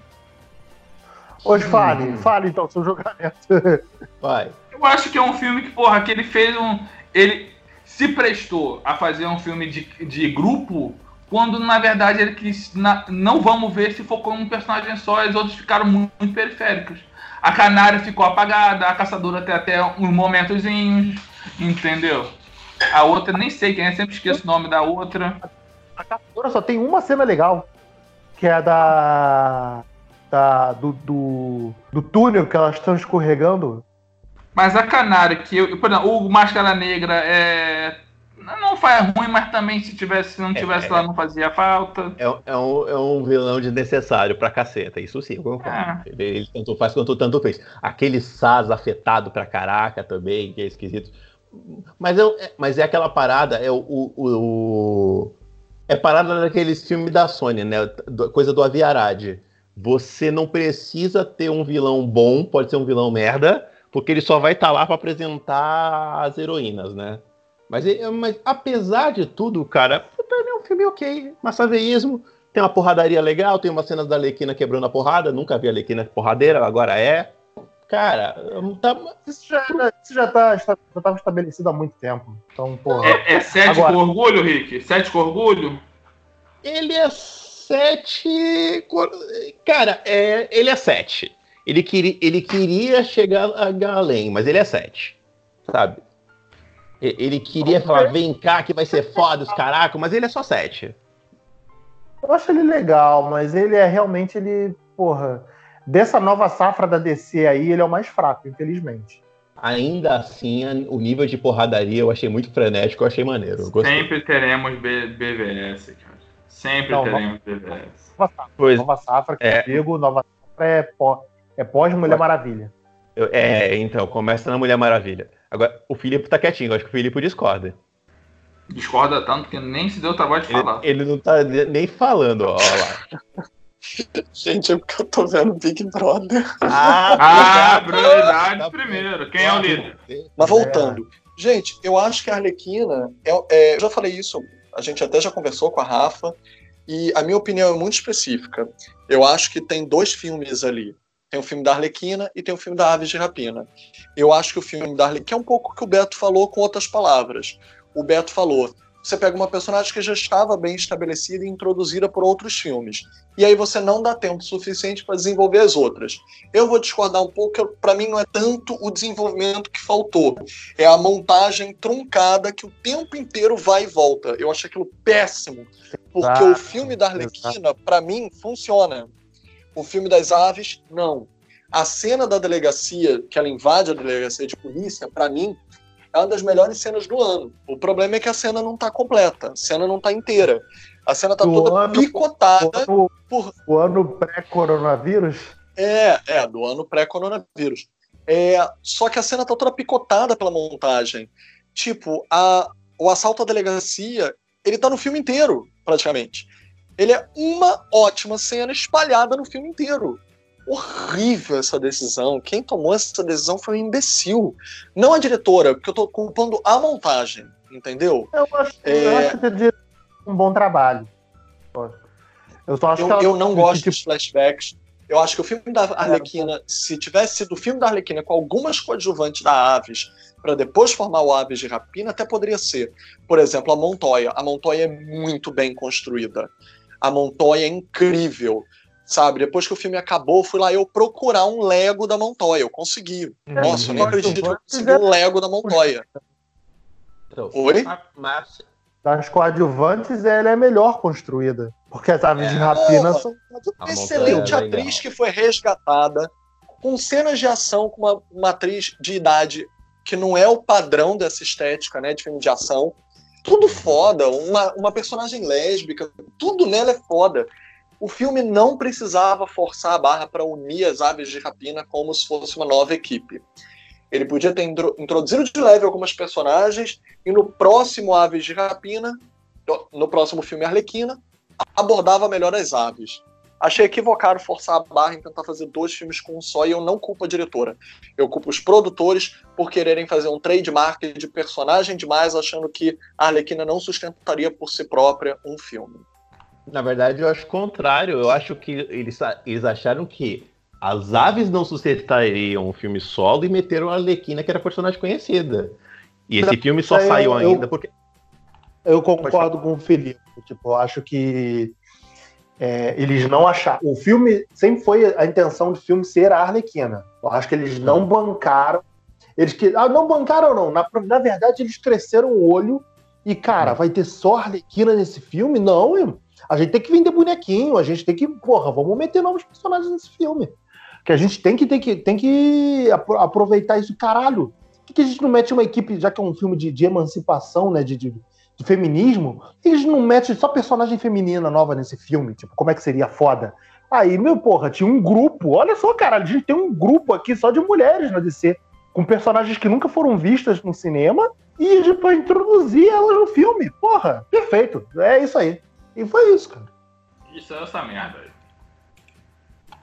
Hoje fale, fale então seu julgamento. Vai. Eu acho que é um filme que, porra, que ele fez um. Ele se prestou a fazer um filme de, de grupo, quando na verdade ele quis. na- não vamos ver se focou em um personagem só, e os outros ficaram muito, muito periféricos. A canária ficou apagada, a caçadora tem até uns momentozinhos, entendeu? A outra, nem sei quem é, sempre esqueço o nome da outra. A Caçadora só tem uma cena legal, que é a da. da do, do, do túnel que elas estão escorregando. Mas a canária, que eu, por exemplo, o Máscara Negra é. Não faz ruim, mas também se tivesse, se não tivesse É, lá, não fazia falta. É, é um, é um vilão desnecessário pra caceta, isso sim, eu concordo. Ah. Ele, ele tanto faz quanto tanto fez. Aquele Saz afetado pra caraca também, que é esquisito. Mas é, é- mas é aquela parada, é o, o- o- É parada daqueles filmes da Sony, né? Coisa do Aviarad. Você não precisa ter um vilão bom, pode ser um vilão merda, porque ele só vai estar lá pra apresentar as heroínas, né? Mas, mas apesar de tudo, cara, é um filme ok. Massaveísmo, tem uma porradaria legal, tem umas cenas da Alequina quebrando a porrada. Nunca vi a Alequina porradeira, agora é. Cara, tá, Isso já, isso já, tá, já estava estabelecido há muito tempo. Então, porra. É, é sete Agora- com orgulho, Rick? Sete com orgulho? ele é sete. Cara, é, ele é sete. Ele, queria, ele queria chegar a- além, mas ele é sete. Sabe? Ele queria falar, vem cá que vai ser foda os caracos, mas ele é só sete. Eu acho ele legal, mas ele é realmente ele, porra, dessa nova safra da DC aí, ele é o mais fraco, infelizmente. Ainda assim, o nível de porradaria eu achei muito frenético, eu achei maneiro. Eu. Sempre teremos B- BVS, cara. Sempre Não, teremos BVS. Nova Safra, Pois Nova Safra que é. eu digo, Nova Safra é, pó, é pós-Mulher Maravilha. Eu- é, então, começa na Mulher Maravilha. Agora, o Filipe tá quietinho, eu acho que o Filipe discorda. Discorda tanto que nem se deu o trabalho de Ele, falar. ele não tá ne- nem falando, ó, ó lá. Gente, é porque eu tô vendo Big Brother. Ah, prioridade Tá primeiro. Quem é o líder? Mas voltando. Gente, eu acho que a Arlequina. É, é, eu já falei isso, a gente até já conversou com a Rafa, e a minha opinião é muito específica. Eu acho que tem dois filmes ali. Tem o filme da Arlequina e tem o filme da Aves de Rapina. Eu acho que o filme da Arlequina, que é um pouco o que o Beto falou com outras palavras. O Beto falou: você pega uma personagem que já estava bem estabelecida e introduzida por outros filmes. E aí você não dá tempo suficiente para desenvolver as outras. Eu vou discordar um pouco, para mim não é tanto o desenvolvimento que faltou, é a montagem truncada que o tempo inteiro vai e volta. Eu achei aquilo péssimo, porque o filme da Arlequina, para mim, funciona. O filme das aves, não. A cena da delegacia, que ela invade a delegacia de polícia, para mim, é uma das melhores cenas do ano. O problema é que a cena não tá completa, a cena não tá inteira. A cena tá Do toda ano- picotada O ano, por o ano pré-coronavírus, é, é, do ano pré-coronavírus. É, só que a cena tá toda picotada pela montagem. Tipo, a, o assalto à delegacia, ele tá no filme inteiro, praticamente. Ele é uma ótima cena espalhada no filme inteiro. Horrível essa decisão. Quem tomou essa decisão foi um imbecil. Não a diretora, porque eu tô culpando a montagem, entendeu? eu acho, É. eu acho que um bom trabalho. Eu só acho Eu, que ela- eu não gosto tipo, dos flashbacks. Eu acho que o filme da Arlequina, se tivesse sido o filme da Arlequina com algumas coadjuvantes da Aves, para depois formar o Aves de Rapina, até poderia ser. Por exemplo, a Montoya. A Montoya é muito bem construída. A Montoya é incrível. Sabe, depois que o filme acabou, eu fui lá eu procurar um Lego da Montoya. Eu consegui. Nossa, eu nem Uhum. acredito que eu consegui um Lego da Montoya. Oi? das coadjuvantes, ela é melhor construída. Porque as aves de É, rapina boa. são. A excelente Montoya é atriz legal. que foi resgatada, com cenas de ação com uma, uma atriz de idade que não é o padrão dessa estética, né, de filme de ação. Tudo foda, uma, uma personagem lésbica, tudo nela é foda. O filme não precisava forçar a barra para unir as aves de rapina como se fosse uma nova equipe. Ele podia ter intro- introduzido de leve algumas personagens e no próximo Aves de Rapina, no próximo filme Arlequina, abordava melhor as aves. Achei equivocado forçar a barra em tentar fazer dois filmes com um só e eu não culpo a diretora. Eu culpo os produtores por quererem fazer um trademark de personagem demais, achando que a Arlequina não sustentaria por si própria um filme. Na verdade, eu acho o contrário. Eu acho que eles, eles acharam que as aves não sustentariam um filme solo e meteram a Arlequina, que era personagem conhecida. E esse filme só Eu- saiu eu- ainda porque. Eu concordo com o Felipe. Tipo, eu acho que é, eles não acharam. O filme sempre foi a intenção do filme ser a Arlequina. Eu acho que eles não bancaram. Eles que ah, não bancaram não. Na, na verdade, eles cresceram o olho e cara, vai ter só Arlequina nesse filme? Não, irmão. a gente tem que vender bonequinho. A gente tem que, porra, vamos meter novos personagens nesse filme. Que a gente tem que tem que tem que apro- aproveitar isso, caralho. Por que, que a gente não mete uma equipe, já que é um filme de, de emancipação, né, de, de, de feminismo, eles não metem só personagem feminina nova nesse filme? Tipo, como é que seria foda? Aí, meu porra, tinha um grupo. Olha só, cara, a gente tem um grupo aqui só de mulheres na DC, com personagens que nunca foram vistas no cinema e pra introduzir elas no filme. Porra, perfeito. É isso aí. E foi isso, cara. Isso é essa merda aí.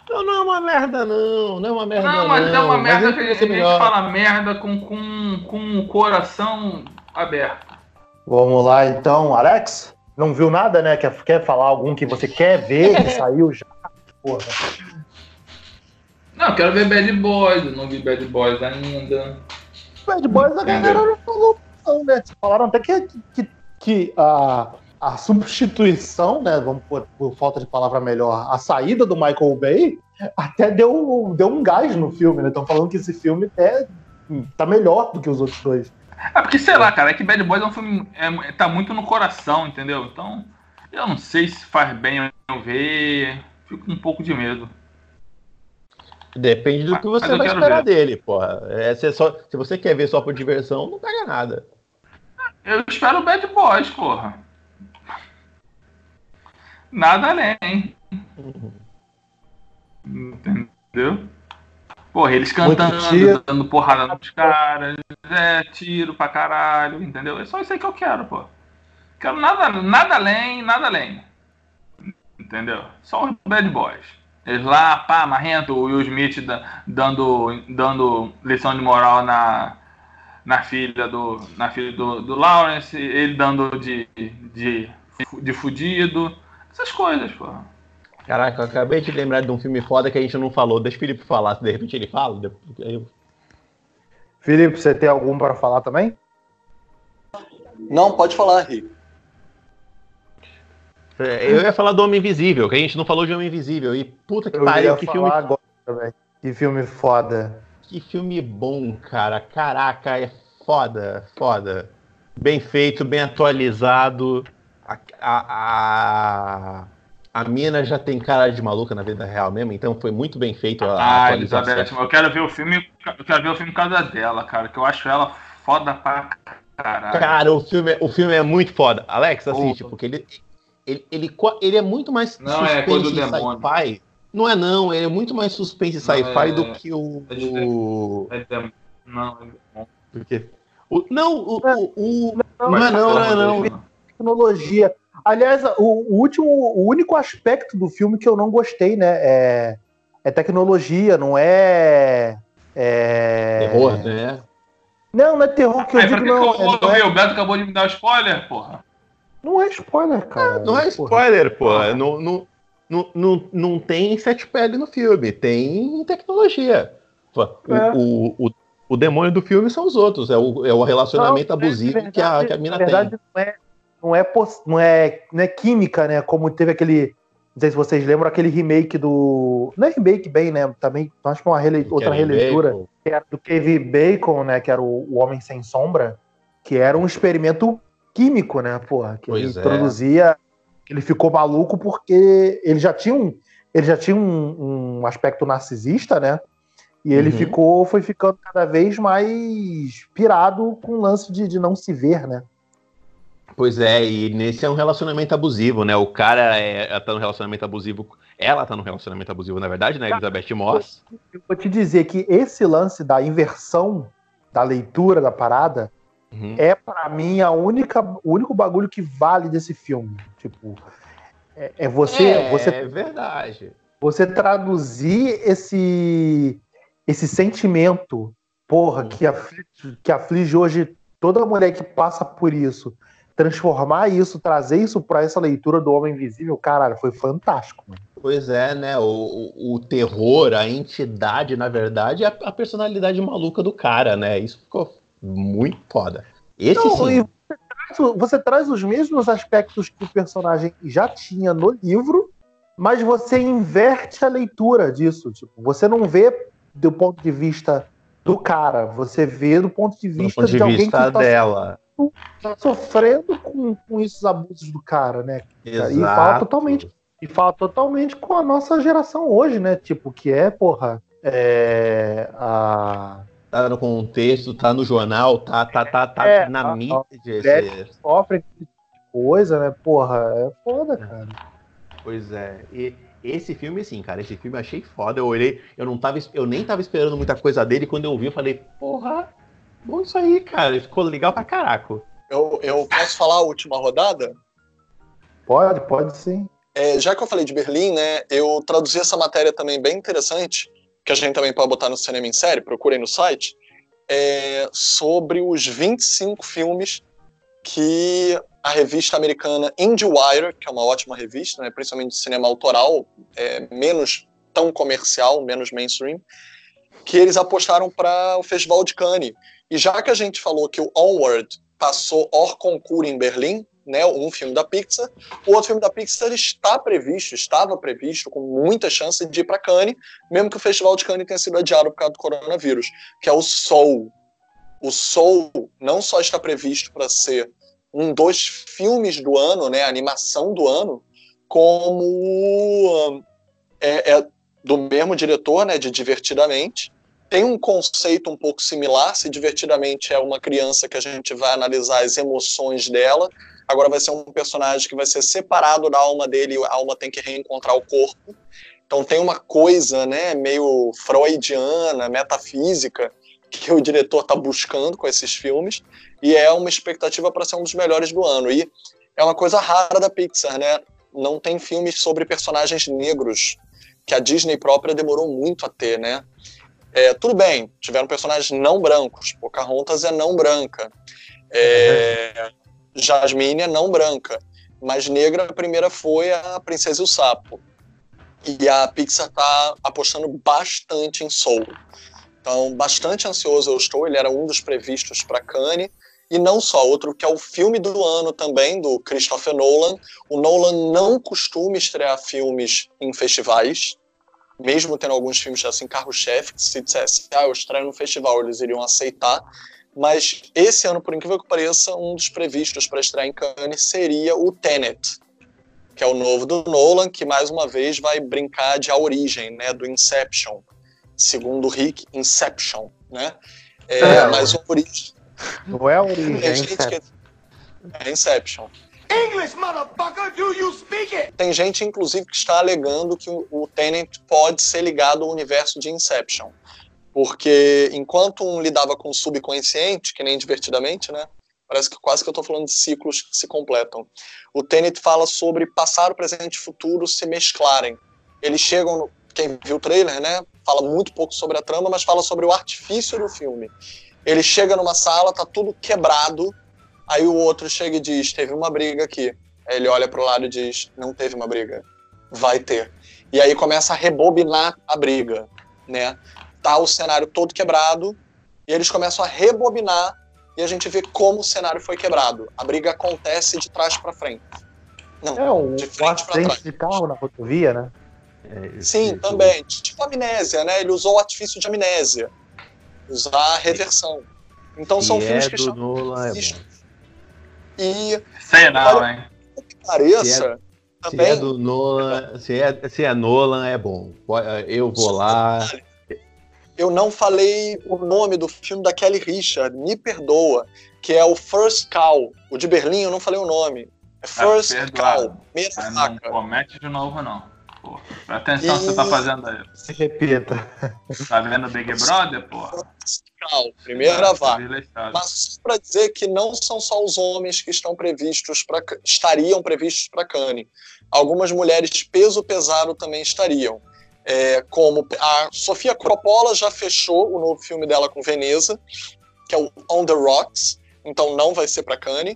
Não, não é uma merda, não. Não é uma merda. Não, mas é uma merda Mas que a ia ser gente fala merda com, com, com o coração aberto. Vamos lá, então, Alex. Não viu nada, né? Quer, quer falar algum que você quer ver, que saiu já? Porra. Não, eu quero ver Bad Boys, eu não vi Bad Boys ainda. Bad Boys a galera não falou, não, né? Falaram até que, que, que a, a substituição, né? Vamos por, por falta de palavra melhor, a saída do Michael Bay até deu, deu um gás no filme, né? Estão falando que esse filme é, tá melhor do que os outros dois. É porque, sei lá, cara, é que Bad Boys é um filme. É, tá muito no coração, entendeu? Então, eu não sei se faz bem eu ver. Fico com um pouco de medo. Depende do Ah, que você vai esperar ver. dele, porra. É, se, é só, se você quer ver só por diversão, não pega nada. Eu espero Bad Boys, porra. nada além. Entendeu? Porra, eles cantando, dando porrada nos caras, é, tiro pra caralho, entendeu? É só isso aí que eu quero, pô. Quero nada, nada além, nada além. Entendeu? Só os bad boys. Eles lá, pá, marrento, o Will Smith dando, dando lição de moral na, na filha do, na filha do, do Lawrence, ele dando de, de, de fudido. Essas coisas, pô. Caraca, eu acabei de lembrar de um filme foda que a gente não falou. Deixa o Felipe falar, se de repente ele fala. Eu... Felipe, você tem algum para falar também? Não, pode falar, Rico. É, eu ia falar do Homem Invisível, que a gente não falou de Homem Invisível. E puta que pariu, que filme. Agora. Que filme foda. Que filme bom, cara. Caraca, é foda, foda. Bem feito, bem atualizado. A, a, a, a mina já tem cara de maluca na vida real mesmo, então foi muito bem feito a, ah, Elizabeth, eu quero ver o filme. Eu quero ver o filme por causa dela, cara, que eu acho ela foda pra caralho. Cara, o filme, o filme é muito foda. Alex, assim, tipo, porque ele, ele, ele, ele é muito mais não é suspense é sci-fi. Não é não, ele é muito mais suspense sci-fi é... do que o. É o... É não, é Porque. O, não, o, o, o, não, não, é não, não, é não. Tecnologia. Aliás, o, o, último, o único aspecto do filme que eu não gostei, né, é, é tecnologia, não é. é... Terror, né? Não, não é terror que eu digo, não. Que eu, é, é... O Beto acabou de me dar spoiler, porra. Não é spoiler, cara. Não, não é spoiler, porra. Não, não, não, não, não tem sete pele no filme, tem tecnologia. O, é. o, o, o, demônio do filme são os outros, é o, é o relacionamento não, abusivo verdade, que, a, que a mina verdade, tem. Não é, não, é, não, é, não é química, né? Como teve aquele. Não sei se vocês lembram aquele remake do. Não é remake bem, né? Também acho que é uma rele... outra releitura. Bacon. Que era do Kevin Bacon, né? Que era o, o Homem Sem Sombra. Que era um experimento químico, né, porra? Que pois ele é. produzia. Ele ficou maluco porque ele já tinha um, ele já tinha um, um aspecto narcisista, né? E ele uhum. ficou, foi ficando cada vez mais pirado com o lance de, de não se ver, né? Pois é, e nesse é um relacionamento abusivo, né? O cara é, tá no relacionamento abusivo, ela tá no relacionamento abusivo, na verdade, né? Elizabeth Moss. Eu vou te dizer que esse lance da inversão da leitura da parada Uhum. É para mim a única, o único bagulho que vale desse filme. Tipo, é, é você, é, você. É verdade. Você traduzir esse esse sentimento, porra, uhum. que, aflige, que aflige hoje toda mulher que passa por isso, transformar isso, trazer isso para essa leitura do Homem Invisível, caralho, foi fantástico. Mano. Pois é, né? O, o, o, terror, a entidade, na verdade, é a, a personalidade maluca do cara, né? Isso ficou muito foda. Esse Não, sim. Você traz, você traz os mesmos aspectos que o personagem já tinha no livro, mas você inverte a leitura disso. Tipo, você não vê do ponto de vista do cara, você vê do ponto de vista ponto de, de alguém vista que tá dela. Tá sofrendo com, com esses abusos do cara, né? Exato. E fala totalmente e fala totalmente com a nossa geração hoje, né? Tipo, que é, porra, é, a, tá no contexto, tá no jornal, tá, tá, tá, tá é, na mídia. Esse... Sofre coisa, né? Porra, é foda, é. cara. Pois é. E esse filme, sim, cara, esse filme eu achei foda. Eu olhei, eu não tava, eu nem tava esperando muita coisa dele. Quando eu vi, eu falei, porra, bom isso aí, cara. Ficou legal pra caraco. Eu, eu posso falar a última rodada? Pode, pode sim. É, já que eu falei de Berlim, né, eu traduzi essa matéria também bem interessante que a gente também pode botar no Cinema em Série, procurem no site, é sobre os 25 filmes que a revista americana IndieWire, que é uma ótima revista, né, principalmente de cinema autoral, é, menos tão comercial, menos mainstream, que eles apostaram para o Festival de Cannes. E já que a gente falou que o Onward passou hors concours em Berlim, né, um filme da Pixar. O outro filme da Pixar está previsto, estava previsto, com muita chance de ir para Cannes, mesmo que o Festival de Cannes tenha sido adiado por causa do coronavírus, que é o Soul. O Soul não só está previsto para ser um dos filmes do ano, né, animação do ano, como é, é do mesmo diretor, né, de Divertidamente, tem um conceito um pouco similar. Se divertidamente é uma criança que a gente vai analisar as emoções dela, agora vai ser um personagem que vai ser separado da alma dele, e a alma tem que reencontrar o corpo. Então tem uma coisa, né, meio freudiana, metafísica, que o diretor está buscando com esses filmes, e é uma expectativa para ser um dos melhores do ano. E é uma coisa rara da Pixar, né? Não tem filmes sobre personagens negros, que a Disney própria demorou muito a ter, né? É, tudo bem, tiveram personagens não brancos. Pocahontas é não branca. É, Jasmine é não branca. Mas negra, a primeira foi a Princesa e o Sapo. E a Pixar está apostando bastante em Soul. Então, bastante ansioso eu estou. Ele era um dos previstos para Cannes. E não só, outro que é o filme do ano também, do Christopher Nolan. O Nolan não costuma estrear filmes em festivais, mesmo tendo alguns filmes assim, carro-chefe, que se dissesse, ah, eu estreio no festival, eles iriam aceitar. Mas esse ano, por incrível que pareça, um dos previstos para estrear em Cannes seria o Tenet, que é o novo do Nolan, que mais uma vez vai brincar de a origem, né, do Inception. Segundo Rick, Inception, né? É, é mas o origem não é a origem, é Inception. É Inception. English, motherfucker, do you speak it? Tem gente, inclusive, que está alegando que o Tenant pode ser ligado ao universo de Inception. Porque enquanto um lidava com o subconsciente, que nem divertidamente, né? Parece que quase que eu estou falando de ciclos que se completam. O Tenet fala sobre passado, presente e futuro se mesclarem. Eles chegam, no, quem viu o trailer, né? Fala muito pouco sobre a trama, mas fala sobre o artifício do filme. Ele chega numa sala, tá tudo quebrado. Aí o outro chega e diz: Teve uma briga aqui. Aí ele olha pro lado e diz: Não teve uma briga. Vai ter. E aí começa a rebobinar a briga, né? Tá o cenário todo quebrado e eles começam a rebobinar e a gente vê como o cenário foi quebrado. A briga acontece de trás para frente. Não, é um, de frente um trás. de carro na rodovia, né? É, Sim, tipo... também. Tipo amnésia, né? Ele usou o artifício de amnésia usar a reversão. Então são filmes é que do Nolan é. E sei não, hein? Que pareça, se é, também, se é do Nolan, se é, se é Nolan é bom. Eu vou lá. Eu não falei o nome do filme da Kelly Richard, me perdoa, que é o First Cow. O de Berlim eu não falei o nome. É First é Cow. Primeira Não comete de novo não pô. Presta atenção e... que você tá fazendo aí. Se repita. Tá vendo Big Brother, pô? Primeira vaga. Mas para dizer que não são só os homens que estão previstos para estariam previstos para Cannes. Algumas mulheres peso pesado também estariam. É, como a Sofia Coppola já fechou o novo filme dela com Veneza, que é o On the Rocks, então não vai ser para Cannes.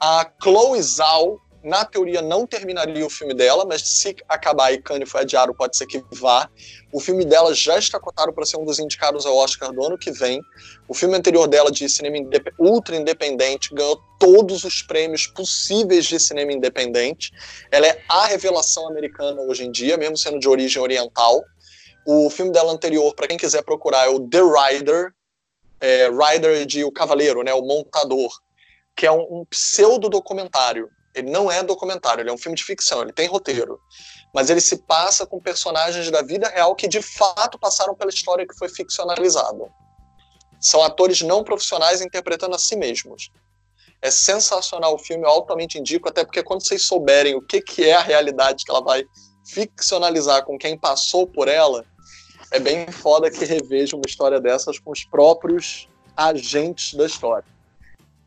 A Chloe Zhao na teoria não terminaria o filme dela, mas se acabar e Cannes foi adiado, pode ser que vá. O filme dela já está cotado para ser um dos indicados ao Oscar do ano que vem. O filme anterior dela, de cinema indep ultra independente, ganhou todos os prêmios possíveis de cinema independente. Ela é a revelação americana hoje em dia, mesmo sendo de origem oriental. O filme dela anterior, para quem quiser procurar, é o The Rider, é, Rider de O Cavaleiro, né, o Montador, que é um, um pseudo-documentário ele não é documentário, ele é um filme de ficção, ele tem roteiro. Mas ele se passa com personagens da vida real que de fato passaram pela história que foi ficcionalizada. São atores não profissionais interpretando a si mesmos. É sensacional o filme, eu altamente indico, até porque quando vocês souberem o que, que é a realidade que ela vai ficcionalizar com quem passou por ela, é bem foda que reveja uma história dessas com os próprios agentes da história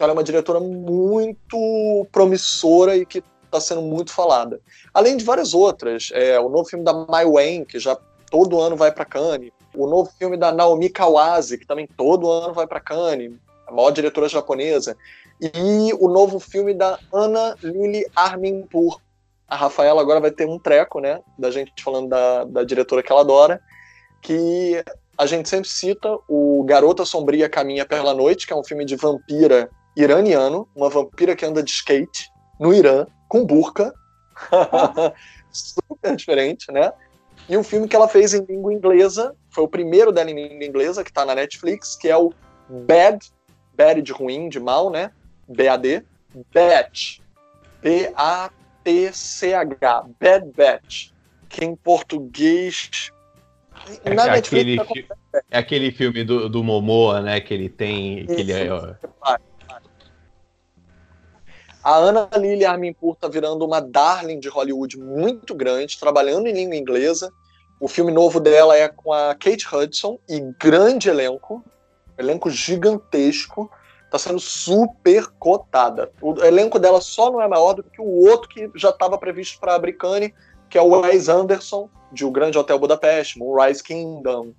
ela é uma diretora muito promissora e que está sendo muito falada. Além de várias outras. É, o novo filme da Mai Wen, que já todo ano vai para Cannes. O novo filme da Naomi Kawase, que também todo ano vai para Cannes. A maior diretora japonesa. E o novo filme da Ana Lili Arminpur. A Rafaela agora vai ter um treco, né? Da gente falando da, da diretora que ela adora. Que a gente sempre cita o Garota Sombria Caminha pela Noite, que é um filme de vampira iraniano, uma vampira que anda de skate no Irã, com burca. Super diferente, né? E um filme que ela fez em língua inglesa, foi o primeiro dela em língua inglesa, que está na Netflix, que é o Bad, Bad de ruim, de mal, né? B-A-D, Batch. B-A-T-C-H, Bad Batch. Que em português. É, na Netflix, aquele, tá é aquele filme do, do Momoa, né? Que ele tem. Que ele é, A Ana Lily Arminpour tá virando uma darling de Hollywood muito grande, trabalhando em língua inglesa. O filme novo dela é com a Kate Hudson e grande elenco, elenco gigantesco. Tá sendo super cotada. O elenco dela só não é maior do que o outro que já estava previsto para abrir Cannes, que é o Wes Anderson, de O Grande Hotel Budapeste, Moonrise Kingdom,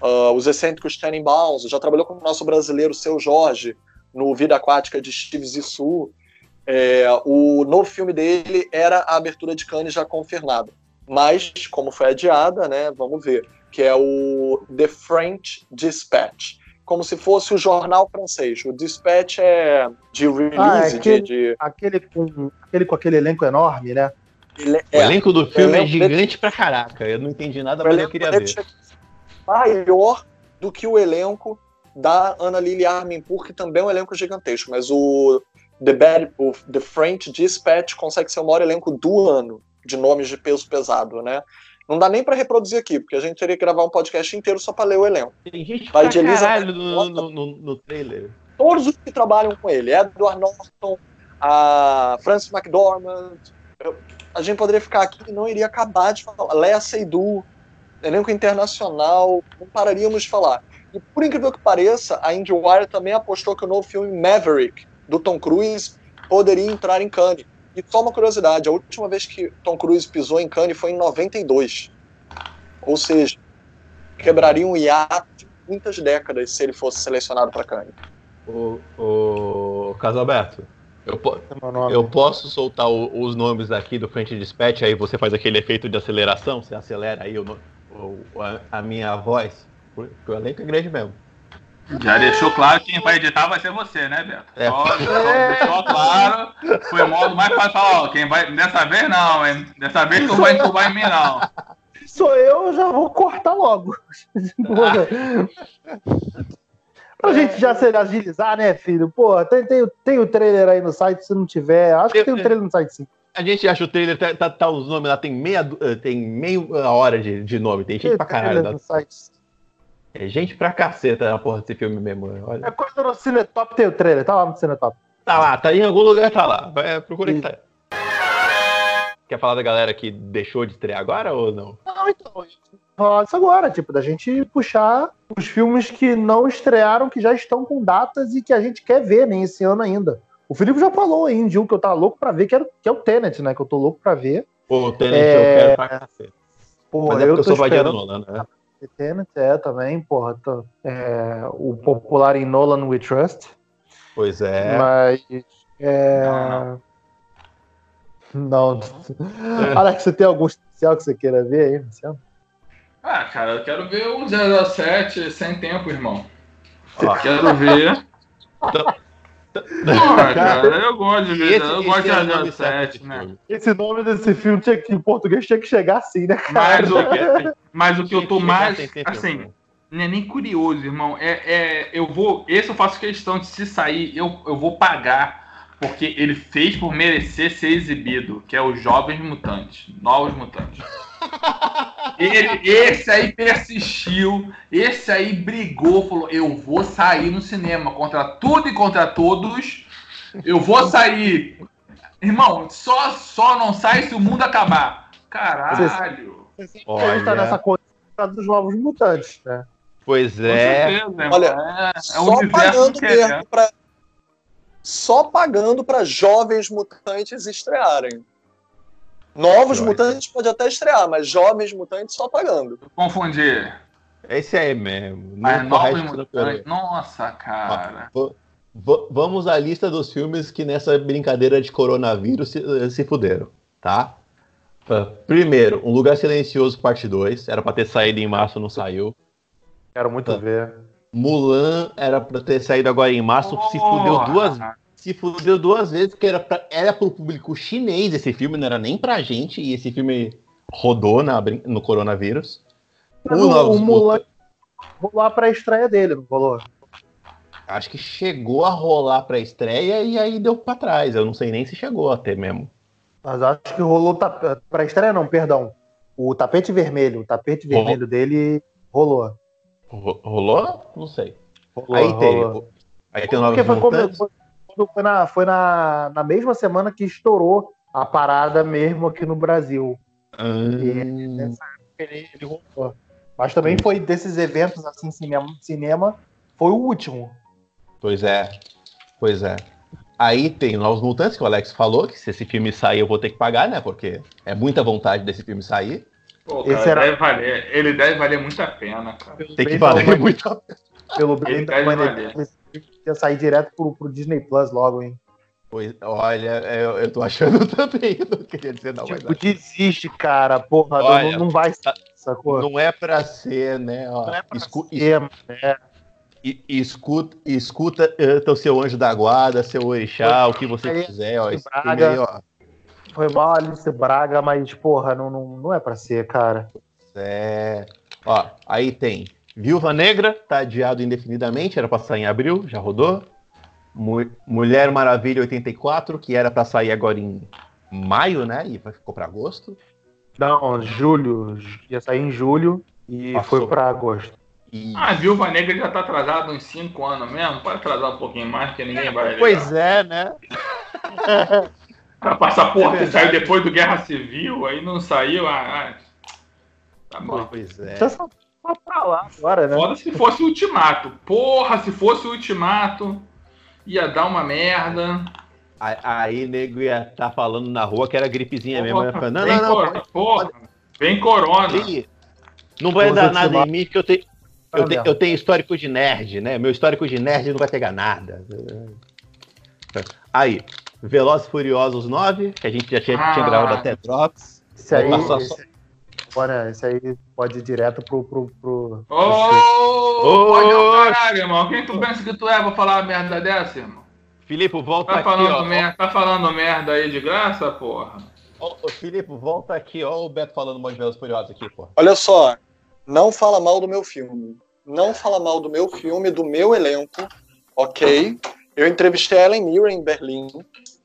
uh, Os Excêntricos Tenenbaums, já trabalhou com o nosso brasileiro Seu Jorge, no Vida Aquática de Steve Zissou. É, o novo filme dele era a abertura de Cannes já confirmada. Mas, como foi adiada, né, vamos ver, que é o The French Dispatch. Como se fosse o jornal francês. O Dispatch é de release, ah, é aquele, de, de... Aquele, com, aquele com aquele elenco enorme, né? Ele, é, o elenco do filme é gigante pra caraca. Eu não entendi nada, mas eu queria ver. Maior do que o elenco da Ana Lily Arminpour, que também é um elenco gigantesco. Mas o The, Bad, o The French Dispatch consegue ser o maior elenco do ano de nomes de peso pesado, né? Não dá nem para reproduzir aqui, porque a gente teria que gravar um podcast inteiro só para ler o elenco. Tem gente Vai de Elisa no, no, no, no, trailer. Todos os que trabalham com ele. Edward Norton, a Francis McDormand. a gente poderia ficar aqui e não iria acabar de falar. Lea Seydoux, elenco internacional, não pararíamos de falar. E por incrível que pareça, a IndieWire também apostou que o novo filme Maverick, do Tom Cruise, poderia entrar em Cannes. E só uma curiosidade, a última vez que Tom Cruise pisou em Cannes foi em 92. Ou seja, quebraria um hiato de muitas décadas se ele fosse selecionado para Cannes. O, o Casalberto, eu, po eu posso soltar o, os nomes aqui do French Dispatch, aí você faz aquele efeito de aceleração, você acelera aí o, o a, a, minha voz, porque o elenco é grande mesmo. Já deixou claro que quem vai editar vai ser você, né, Beto? É. Só, deixou claro. Foi o modo mais fácil falar, ó, quem vai. Dessa vez não, hein? Dessa vez tu vai entubar em mim, não. Sou eu, eu já vou cortar logo. pra é. gente já se agilizar, né, filho? Pô, tem, tem, tem o trailer aí no site, se não tiver. Acho que tem o trailer no site sim. A gente acha o trailer, tá, tá, tá os nomes lá, tem meia, eh, tem meia hora de, de nome, tem gente tem pra caralho. No site. É gente pra caceta na porra desse filme mesmo. Olha. É coisa no Cinetop tem o trailer, tá lá no Cinetop. Tá lá, tá em algum lugar, tá lá. Vai, procura que tá. Quer falar da galera que deixou de estrear agora ou não? Não, então. Falar disso agora, tipo, da gente puxar os filmes que não estrearam, que já estão com datas e que a gente quer ver, nem né, esse ano ainda. O Felipe já falou aí de um que eu tava louco pra ver, que, era, que é o Tenet, né? Que eu tô louco pra ver. Pô, o Tenet é... eu quero pra cacete. Pô, Mas é eu, eu sou esperando... Né? Tenet é também, porra. Tô, é, o popular em Nolan We Trust. Pois é. Mas. É... Não, não. Alex, você tem algum especial que você queira ver aí, Luciano? Ah, cara, eu quero ver o 007 sem tempo, irmão. Ó. Quero ver. Porra, cara, eu gosto de esse, eu gosto de é 007, né? Esse nome desse filme tinha que, em português tinha que chegar assim, né, cara? Mas o que, mas o que eu tô mais, assim, não é nem curioso, irmão, é, é, eu vou, esse eu faço questão de se sair, eu, eu vou pagar, porque ele fez por merecer ser exibido, que é os Jovens Mutantes, Novos Mutantes. Ele, esse aí persistiu, esse aí brigou, falou: eu vou sair no cinema contra tudo e contra todos. Eu vou sair. Irmão, só, só não sai se o mundo acabar. Caralho. Olha. A gente tá nessa coisa dos novos mutantes, né? Pois é. Certeza, Olha, é, é só pagando mesmo pra, só pagando para jovens mutantes estrearem. Novos mutantes pode até estrear, mas jovens mutantes só pagando. Confundir. Esse aí mesmo. Mas novos mutantes. Nossa, cara. vamos à lista dos filmes que nessa brincadeira de coronavírus se, se fuderam, tá? Primeiro, Um Lugar Silencioso, parte 2. Era pra ter saído em março, não saiu. Quero muito ver. Mulan era pra ter saído agora em março, oh, se fudeu duas vezes se fudeu duas vezes, porque era, pra, era pro público chinês esse filme, não era nem pra gente, e esse filme rodou na, no coronavírus. o, o Mulan rolou pra estreia dele, não rolou? Acho que chegou a rolar pra estreia e aí deu pra trás. Eu não sei nem se chegou até mesmo. Mas acho que rolou pra estreia, não, perdão. O tapete vermelho, o tapete rolou. vermelho dele rolou. Rolou? Não sei. Rolou, aí rolou. tem. Aí tem novos foi, na, foi na, na mesma semana que estourou a parada mesmo aqui no Brasil. Ah, Nessa época ele, ele voltou. Mas também foi desses eventos assim, cinema, cinema foi o último. Pois é, pois é. Aí tem Novos Mutantes, que o Alex falou, que se esse filme sair eu vou ter que pagar, né? Porque é muita vontade desse filme sair. Pô, Esse cara, era- deve valer, ele deve valer muito a pena, cara. Tem que valer muito a pena. Pelo bem Ele da humanidade, esse ia sair direto pro, pro Disney Plus logo, hein? Pois, olha, eu, eu tô achando também, não queria dizer não, mas Tipo, desiste, cara. Porra, Olha, não, não vai tá- sacou? não é pra ser, né? Ó, Não é pra escu- ser, né? Escuta, escuta teu seu anjo da guarda, seu orixá, o que você Aí, quiser, ó. Braga. aí, ó. Foi mal Alice Braga, mas, porra, não, não, não é pra ser, cara. É. Ó, aí tem Viúva Negra, tá adiado indefinidamente, era pra sair em abril, já rodou. Mu- Mulher Maravilha 84, que era pra sair agora em maio, né? E ficou pra agosto. Não, julho. Ia sair em julho e Passou. foi pra agosto. E... Ah, a Viúva Negra já tá atrasado uns 5 anos mesmo. Pode atrasar um pouquinho mais, que ninguém vai ligar. Pois é, né? Pra passaporte É saiu depois do Guerra Civil, aí não saiu. Ah, ah. Tá bom. Pois é. Só pra lá agora, né? Foda se fosse o Ultimato. Porra, se fosse o Ultimato, ia dar uma merda. Aí, aí nego ia tá falando na rua que era gripezinha mesmo. Ia falar, não, não, não, cor- pode- Porra, vem Corona. Não vai dar nada em mim, porque eu tenho, eu, tenho, merda. eu tenho histórico de nerd, né? Meu histórico de nerd não vai pegar nada. Aí, Velozes e Furiosos 9, que a gente já tinha, tinha Ah. gravado até Drops. Esse aí, bora, esse aí pode ir direto pro. pro, pro Ô, Ô, pode ao caralho, irmão. Quem tu pensa que tu é pra falar uma merda dessa, irmão? Filipe, volta Tá aqui, falando, ó. merda, tá falando merda aí de graça, porra? Ô, ô, Filipe, volta aqui, ó o Beto falando Velozes e Furiosos aqui, pô. Olha só, não fala mal do meu filme. Não fala mal do meu filme, do meu elenco, ok? Eu entrevistei a Ellen Mirren em Berlim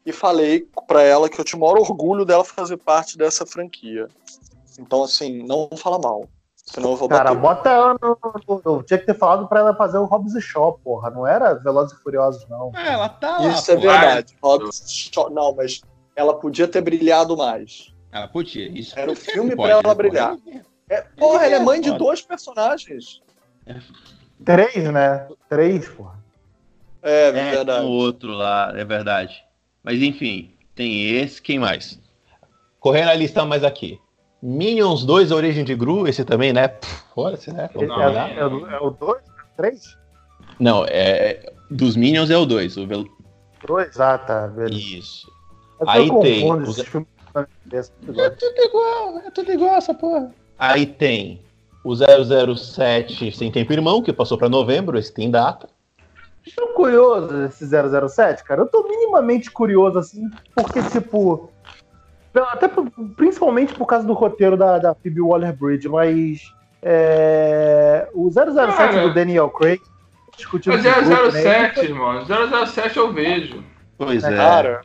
e falei pra ela que eu tinha o maior orgulho dela fazer parte dessa franquia. Então, assim, não fala mal. Senão eu vou Cara, bater. bota ela no, no- Eu tinha que ter falado pra ela fazer o Hobbs e Shaw, porra. Não era Velozes e Furiosos, não. É, ela tá lá, Isso é verdade. Hobbs Shaw- Não, mas ela podia ter brilhado mais. Ela podia, isso. Era o filme pode, pra ela brilhar. É, porra, ela é mãe de dois personagens. Três, né? Três, porra. É, É, verdade. tem o outro lá, é verdade. Mas enfim, tem esse, quem mais? Correndo a lista mais aqui. Minions 2, A Origem de Gru, esse também, né? Pff, Foda-se, né? Não, é, combinar. é o- é o dois? Três? Não, é. Dos Minions é o 2. O Vel... Dois? Ah, tá. Beleza. Isso. Eu Aí confundo tem os-. É tudo igual, é tudo igual essa porra. Aí tem o 007 Sem Tempo Irmão, que passou pra novembro, esse tem data. Tô curioso esse 007, cara. Eu tô minimamente curioso, assim, porque, tipo. Até por- principalmente por causa do roteiro da, da Phoebe Waller-Bridge, mas. é, o 007 Cara, do Daniel Craig. discutindo Mas com o grupo, né, 007, irmão. 007 eu vejo. Pois É, Cara,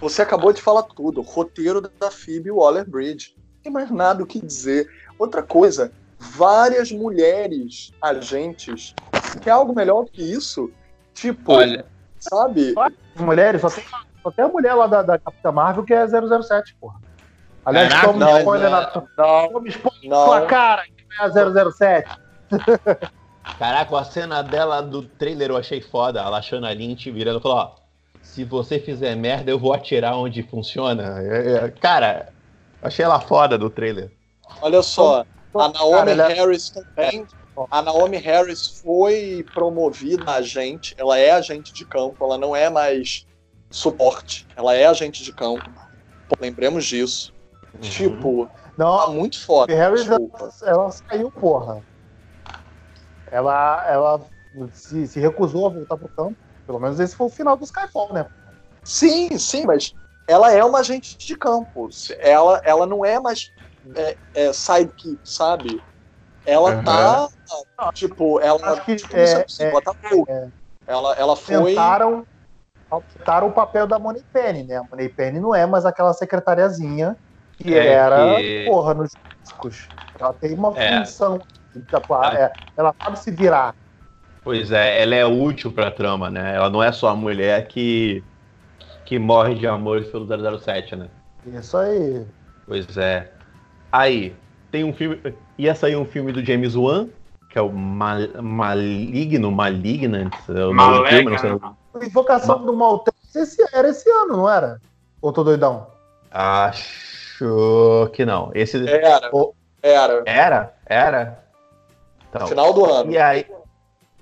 você acabou de falar tudo. Roteiro da Phoebe Waller-Bridge. Não tem mais nada o que dizer. Outra coisa, várias mulheres agentes. Quer algo melhor do que isso? Tipo, Olha, sabe? Mulheres, só tem, só tem a mulher lá da, da Capitã Marvel que é 007, porra. Aliás, Caraca, toma não, spoiler não. na Não, toma spoiler na não. sua cara, que é a 007. Caraca, a cena dela do trailer eu achei foda. Ela achando a Lynch virando e falou: ó, se você fizer merda, eu vou atirar onde funciona. É, é, cara, achei ela foda do trailer. Olha só, a Naomi Cara, ela- Harris também. A Naomi Harris foi promovida a agente, ela é agente de campo, ela não é mais suporte, ela é agente de campo. Lembremos disso. Tipo, tá Não, muito foda. a Harris, ela, ela saiu, porra. Ela, ela se, se recusou a voltar pro campo. Pelo menos esse foi o final do Skyfall, né? Sim, sim, mas ela é uma agente de campo. Ela, ela não é mais é, é, sidekick, sabe? Ela Aham. tá. Tipo, ela. Acho que tipo, é- é ela tá louca. Ela, ela foi. Tentaram, tentaram o papel da Money Penny, né? A Money Penny não é mais aquela secretariazinha que É era, que- porra, nos discos. Ela tem uma É. função. Tipo, a- é, ela sabe se virar. Pois é, ela é útil pra trama, né? Ela não é só a mulher que, que morre de amor pelo 007, né? Isso aí. Pois é. Aí, tem um filme. Ia sair um filme do James Wan, que é o Mal, Maligno, Malignant. É o nome do filme, não sei. Invocação do Mal esse, era esse ano, não era? Ou tô doidão? Acho que não. Esse. Era. Era. Era? Era? Então, Final do ano. E aí,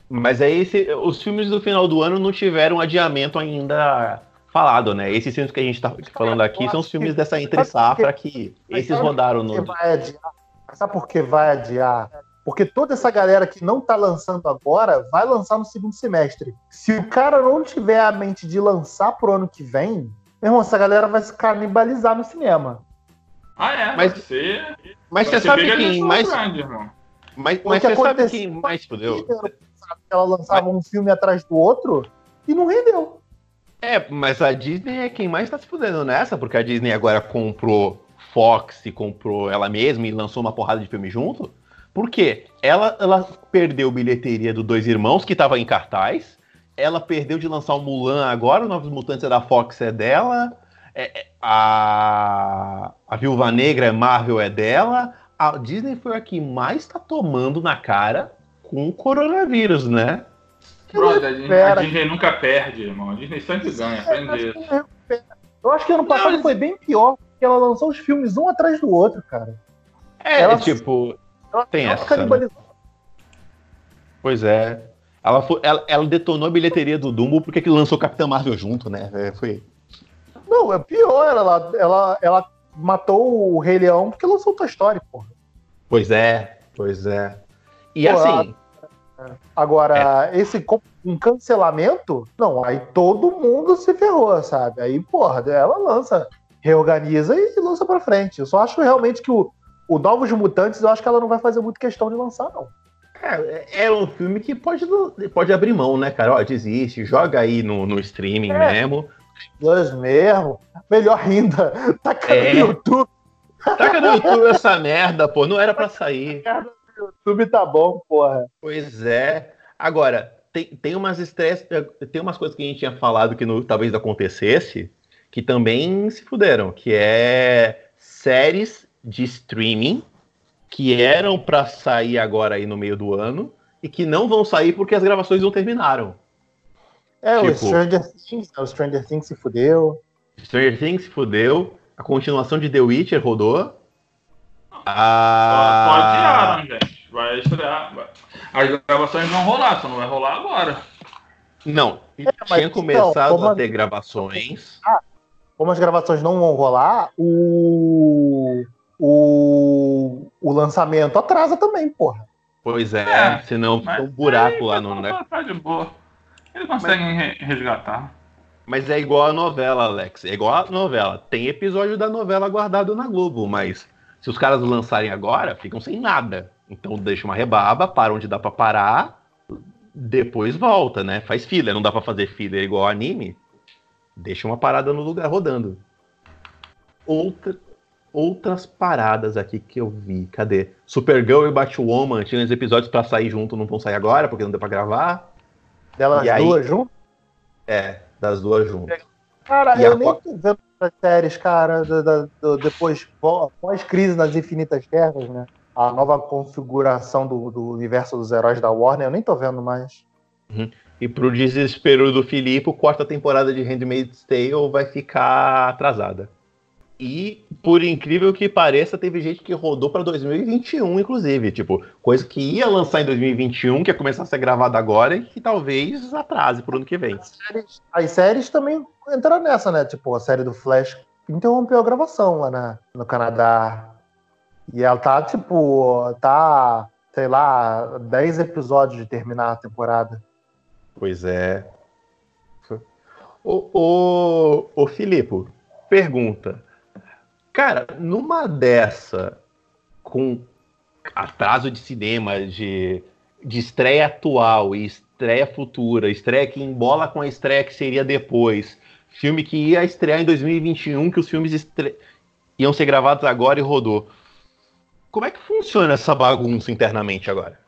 mas aí esse, os filmes do final do ano não tiveram adiamento ainda falado, né? Esses filmes que a gente tá falando aqui são os filmes dessa entre safra que esses rodaram no. Vai adiar? Sabe por que vai adiar? Porque toda essa galera que não tá lançando agora vai lançar no segundo semestre. Se o cara não tiver a mente de lançar pro ano que vem, meu irmão, essa galera vai se canibalizar no cinema. Ah, é? Mas você. Mas você sabe quem mais. Grande, mas, mas você sabe quem mais fudeu? Ela lançava mas... um filme atrás do outro e não rendeu. É, mas a Disney é quem mais tá se fudendo nessa, porque a Disney agora comprou Fox e comprou ela mesma e lançou uma porrada de filme junto. Por quê? Ela, ela perdeu bilheteria do Dois Irmãos, que tava em cartaz. Ela perdeu de lançar o Mulan agora, o Novos Mutantes é da Fox, é dela. É, é, a, a Viúva Negra é Marvel, é dela. A Disney foi a que mais tá tomando na cara com o coronavírus, né? Brother, a Disney, a Disney nunca perde, irmão. A Disney sempre ganha, aprende isso. Eu acho que ano passado não, foi bem pior, porque ela lançou os filmes um atrás do outro, cara. É, ela, tipo, ela, tem ela essa. Né? Pois é. Ela, foi, ela, ela, detonou a bilheteria do Dumbo porque que lançou Capitã Marvel junto, né? É, foi. Não, é pior, ela, ela, ela matou o Rei Leão porque lançou Toy Story, porra. Pois é, pois é. E Pô, assim. Agora, é. esse um cancelamento, não, aí todo mundo se ferrou, sabe? Aí, porra, ela lança, reorganiza e lança pra frente. Eu só acho realmente que o, o Novos Mutantes, eu acho que ela não vai fazer muito questão de lançar, não. É, é um filme que pode, pode abrir mão, né, cara? Ó, desiste, joga aí no, no streaming é. mesmo. Deus mesmo. Melhor ainda, taca é. no YouTube. Taca no YouTube essa merda, pô. Não era pra sair. O YouTube tá bom, porra. Pois é. Agora, tem, tem umas estresses, tem umas coisas que a gente tinha falado que no, talvez acontecesse, que também se fuderam, que é séries de streaming que eram para sair agora aí no meio do ano e que não vão sair porque as gravações não terminaram. É, tipo, o Stranger Things, o Stranger Things se fudeu. Stranger Things se fudeu. A continuação de The Witcher rodou. Ah... Só adiaram, gente. Vai estrear. As gravações vão rolar, só não vai rolar agora. Não, é, tinha então, começado então, a ter gravações. Ah, como as gravações não vão rolar, o, o, o lançamento atrasa também, porra. Pois é, é senão fica um buraco lá no. Né? Tá de boa. Eles conseguem mas, resgatar. Mas é igual a novela, Alex. É igual a novela. Tem episódio da novela guardado na Globo, mas se os caras lançarem agora, ficam sem nada. Então deixa uma rebaba, para onde dá para parar, depois volta, né? Faz fila, não dá para fazer fila igual anime. Deixa uma parada no lugar rodando. Outra, outras paradas aqui que eu vi. Cadê? Supergirl e Batwoman tinham os episódios para sair junto, não vão sair agora porque não deu para gravar. Delas e duas aí... juntas? É, das duas juntas. Cara, e eu a... nem tô vendo as séries, cara, do, do, do, depois, pós-crise nas Infinitas Terras, né? A nova configuração do, universo dos heróis da Warner, eu nem tô vendo mais. Uhum. E pro desespero do Filipe, a quarta temporada de Handmaid's Tale vai ficar atrasada. E, por incrível que pareça, teve gente que rodou para 2021, inclusive. Tipo, coisa que ia lançar em 2021, que ia começar a ser gravada agora e que talvez atrase pro ano que vem. As séries, as séries também entraram nessa, né? Tipo, a série do Flash interrompeu a gravação lá na, no Canadá. E ela tá, tipo, tá, sei lá, 10 episódios de terminar a temporada. Pois é. O, o, o Filipe, pergunta. Cara, numa dessa, com atraso de cinema, de, de estreia atual e estreia futura, estreia que embola com a estreia que seria depois, filme que ia estrear em 2021, que os filmes estre... iam ser gravados agora e rodou. Como é que funciona essa bagunça internamente agora?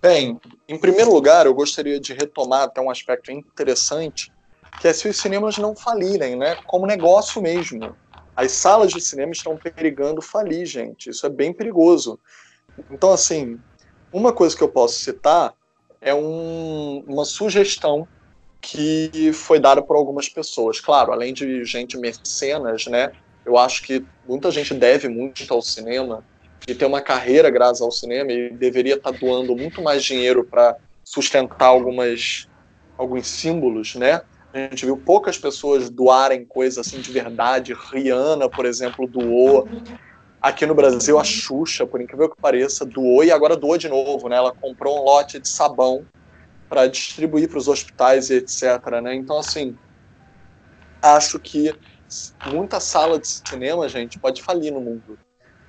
Bem, em primeiro lugar, eu gostaria de retomar até um aspecto interessante, que é se os cinemas não falirem, né? Como negócio mesmo. As salas de cinema estão perigando falir, gente. Isso é bem perigoso. Então, assim, uma coisa que eu posso citar é um, uma sugestão que foi dada por algumas pessoas. Claro, além de gente mecenas, né? Eu acho que muita gente deve muito ao cinema e tem uma carreira graças ao cinema e deveria estar doando muito mais dinheiro para sustentar algumas alguns símbolos, né? A gente viu poucas pessoas doarem coisas assim de verdade. Rihanna, por exemplo, doou. Aqui no Brasil, a Xuxa, por incrível que pareça, doou e agora doou de novo, né? Ela comprou um lote de sabão para distribuir para os hospitais e etc. Né? Então, assim, acho que muita sala de cinema, gente, pode falir no mundo.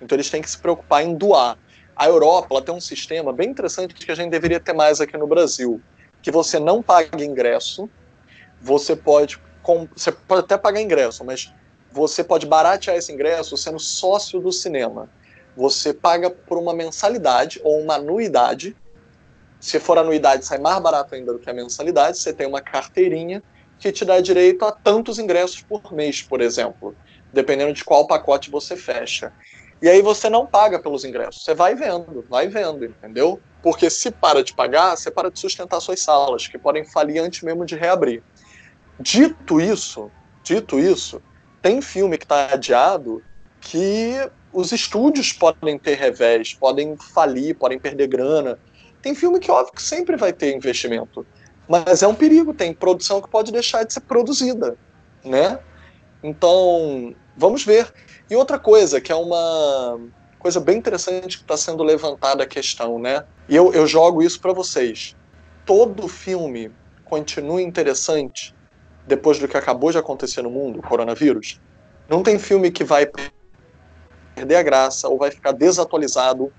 Então, eles têm que se preocupar em doar. A Europa ela tem um sistema bem interessante que a gente deveria ter mais aqui no Brasil, que você não paga ingresso, você pode, você pode até pagar ingresso, mas você pode baratear esse ingresso sendo sócio do cinema. Você paga por uma mensalidade ou uma anuidade se for anuidade, sai mais barato ainda do que a mensalidade. Você tem uma carteirinha que te dá direito a tantos ingressos por mês, por exemplo, dependendo de qual pacote você fecha. E aí você não paga pelos ingressos, você vai vendo, vai vendo, entendeu? Porque se para de pagar, você para de sustentar suas salas, que podem falir antes mesmo de reabrir. Dito isso, dito isso, tem filme que está adiado que os estúdios podem ter revés, podem falir, podem perder grana. Tem filme que, óbvio, que sempre vai ter investimento. Mas é um perigo, tem produção que pode deixar de ser produzida, né? Então, vamos ver. E outra coisa, que é uma coisa bem interessante que está sendo levantada a questão, né? E eu, eu jogo isso para vocês. Todo filme continua interessante depois do que acabou de acontecer no mundo, o coronavírus? Não tem filme que vai perder a graça ou vai ficar desatualizado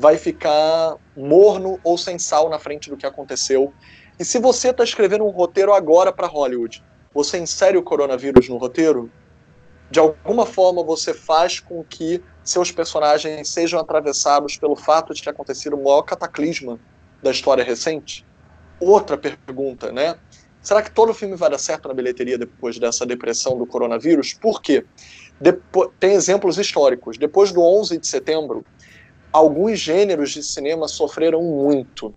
vai ficar morno ou sem sal na frente do que aconteceu. E se você está escrevendo um roteiro agora para Hollywood, você insere o coronavírus no roteiro? De alguma forma você faz com que seus personagens sejam atravessados pelo fato de ter acontecido o maior cataclisma da história recente? Outra pergunta, né? Será que todo filme vai dar certo na bilheteria depois dessa depressão do coronavírus? Por quê? Depo tem exemplos históricos. Depois do 11 de setembro, alguns gêneros de cinema sofreram muito.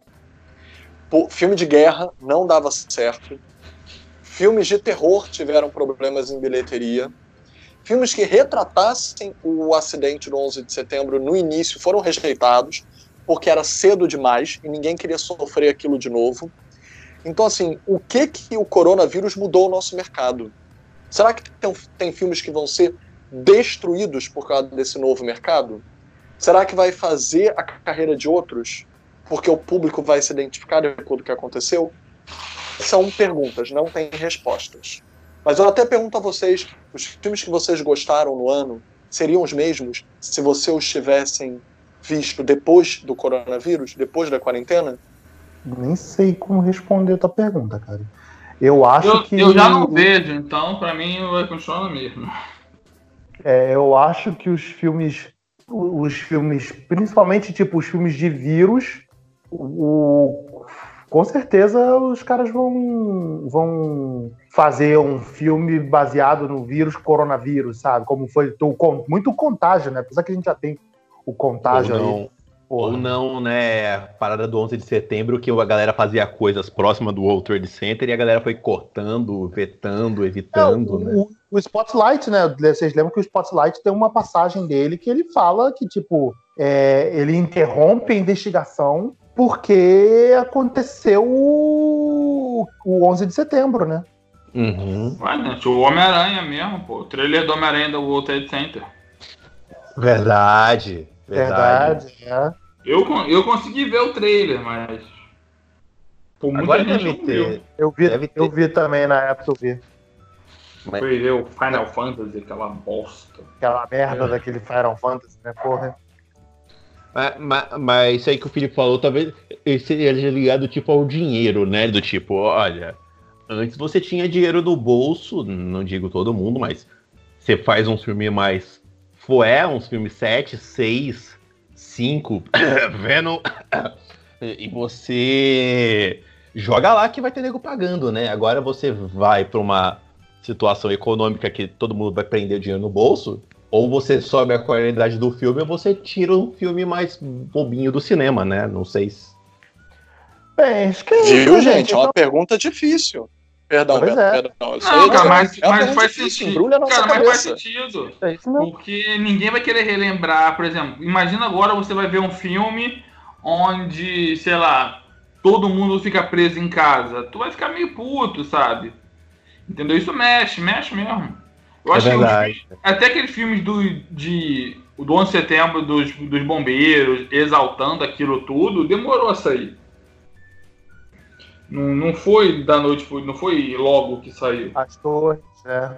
filme de guerra não dava certo. Filmes de terror tiveram problemas em bilheteria. Filmes que retratassem o acidente do 11 de setembro no início foram rejeitados, porque era cedo demais e ninguém queria sofrer aquilo de novo. Então, assim, o que que o coronavírus mudou o nosso mercado? Será que tem, tem filmes que vão ser destruídos por causa desse novo mercado? Será que vai fazer a carreira de outros? Porque o público vai se identificar depois do que aconteceu? São perguntas, não tem respostas. Mas eu até pergunto a vocês: os filmes que vocês gostaram no ano seriam os mesmos se vocês os tivessem visto depois do coronavírus, depois da quarentena? Nem sei como responder a tua pergunta, cara. Eu acho eu, que. Eu já não vejo, então para mim vai continuar mesmo. É, eu acho que os filmes os filmes, principalmente tipo os filmes de vírus, o, com certeza os caras vão, vão fazer um filme baseado no vírus coronavírus, sabe? Como foi o, muito contágio, né? Apesar que a gente já tem o contágio aí. Ou não, né? Parada do 11 de setembro, que a galera fazia coisas próximas do World Trade Center e a galera foi cortando, vetando, evitando, é, o, né? O, Spotlight, né? Vocês lembram que o Spotlight tem uma passagem dele que ele fala que, tipo, é, ele interrompe a investigação porque aconteceu o, o 11 de setembro, né? Uhum. Ué, né? O Homem-Aranha mesmo, pô. O trailer do Homem-Aranha do World Trade Center. Verdade. Verdade, verdade é. Eu, eu consegui ver o trailer, mas. Por muita Agora gente deve ter. Eu vi, deve eu vi também na época, eu vi. Mas... Foi ver o Final Fantasy, aquela bosta. Aquela merda é. daquele Final Fantasy, né, porra? Mas, mas, mas, isso aí que o Felipe falou, talvez ele seja ligado tipo ao dinheiro, né? Do tipo, olha, antes você tinha dinheiro no bolso, não digo todo mundo, mas você faz um filme mais fué, uns filmes 7, 6, 5, Venom. E você joga lá que vai ter nego pagando, né? Agora você vai para uma situação econômica que todo mundo vai prender dinheiro no bolso, ou você sobe a qualidade do filme ou você tira um filme mais bobinho do cinema, né? Não sei se. Bem, é Viu, gente? É uma então... pergunta difícil. Perdão, pois é. perdão. Isso não, cara, mas, é mas faz sentido. Cara, mas faz sentido. É porque ninguém vai querer relembrar, por exemplo, imagina agora você vai ver um filme onde, sei lá, todo mundo fica preso em casa. Tu vai ficar meio puto, sabe? Entendeu? Isso mexe, mexe mesmo. Eu é acho verdade. que até aqueles filmes do, de, do 11 de setembro dos, dos bombeiros, exaltando aquilo tudo, demorou a sair. Não, não foi da noite, não foi logo que saiu. As torres, é.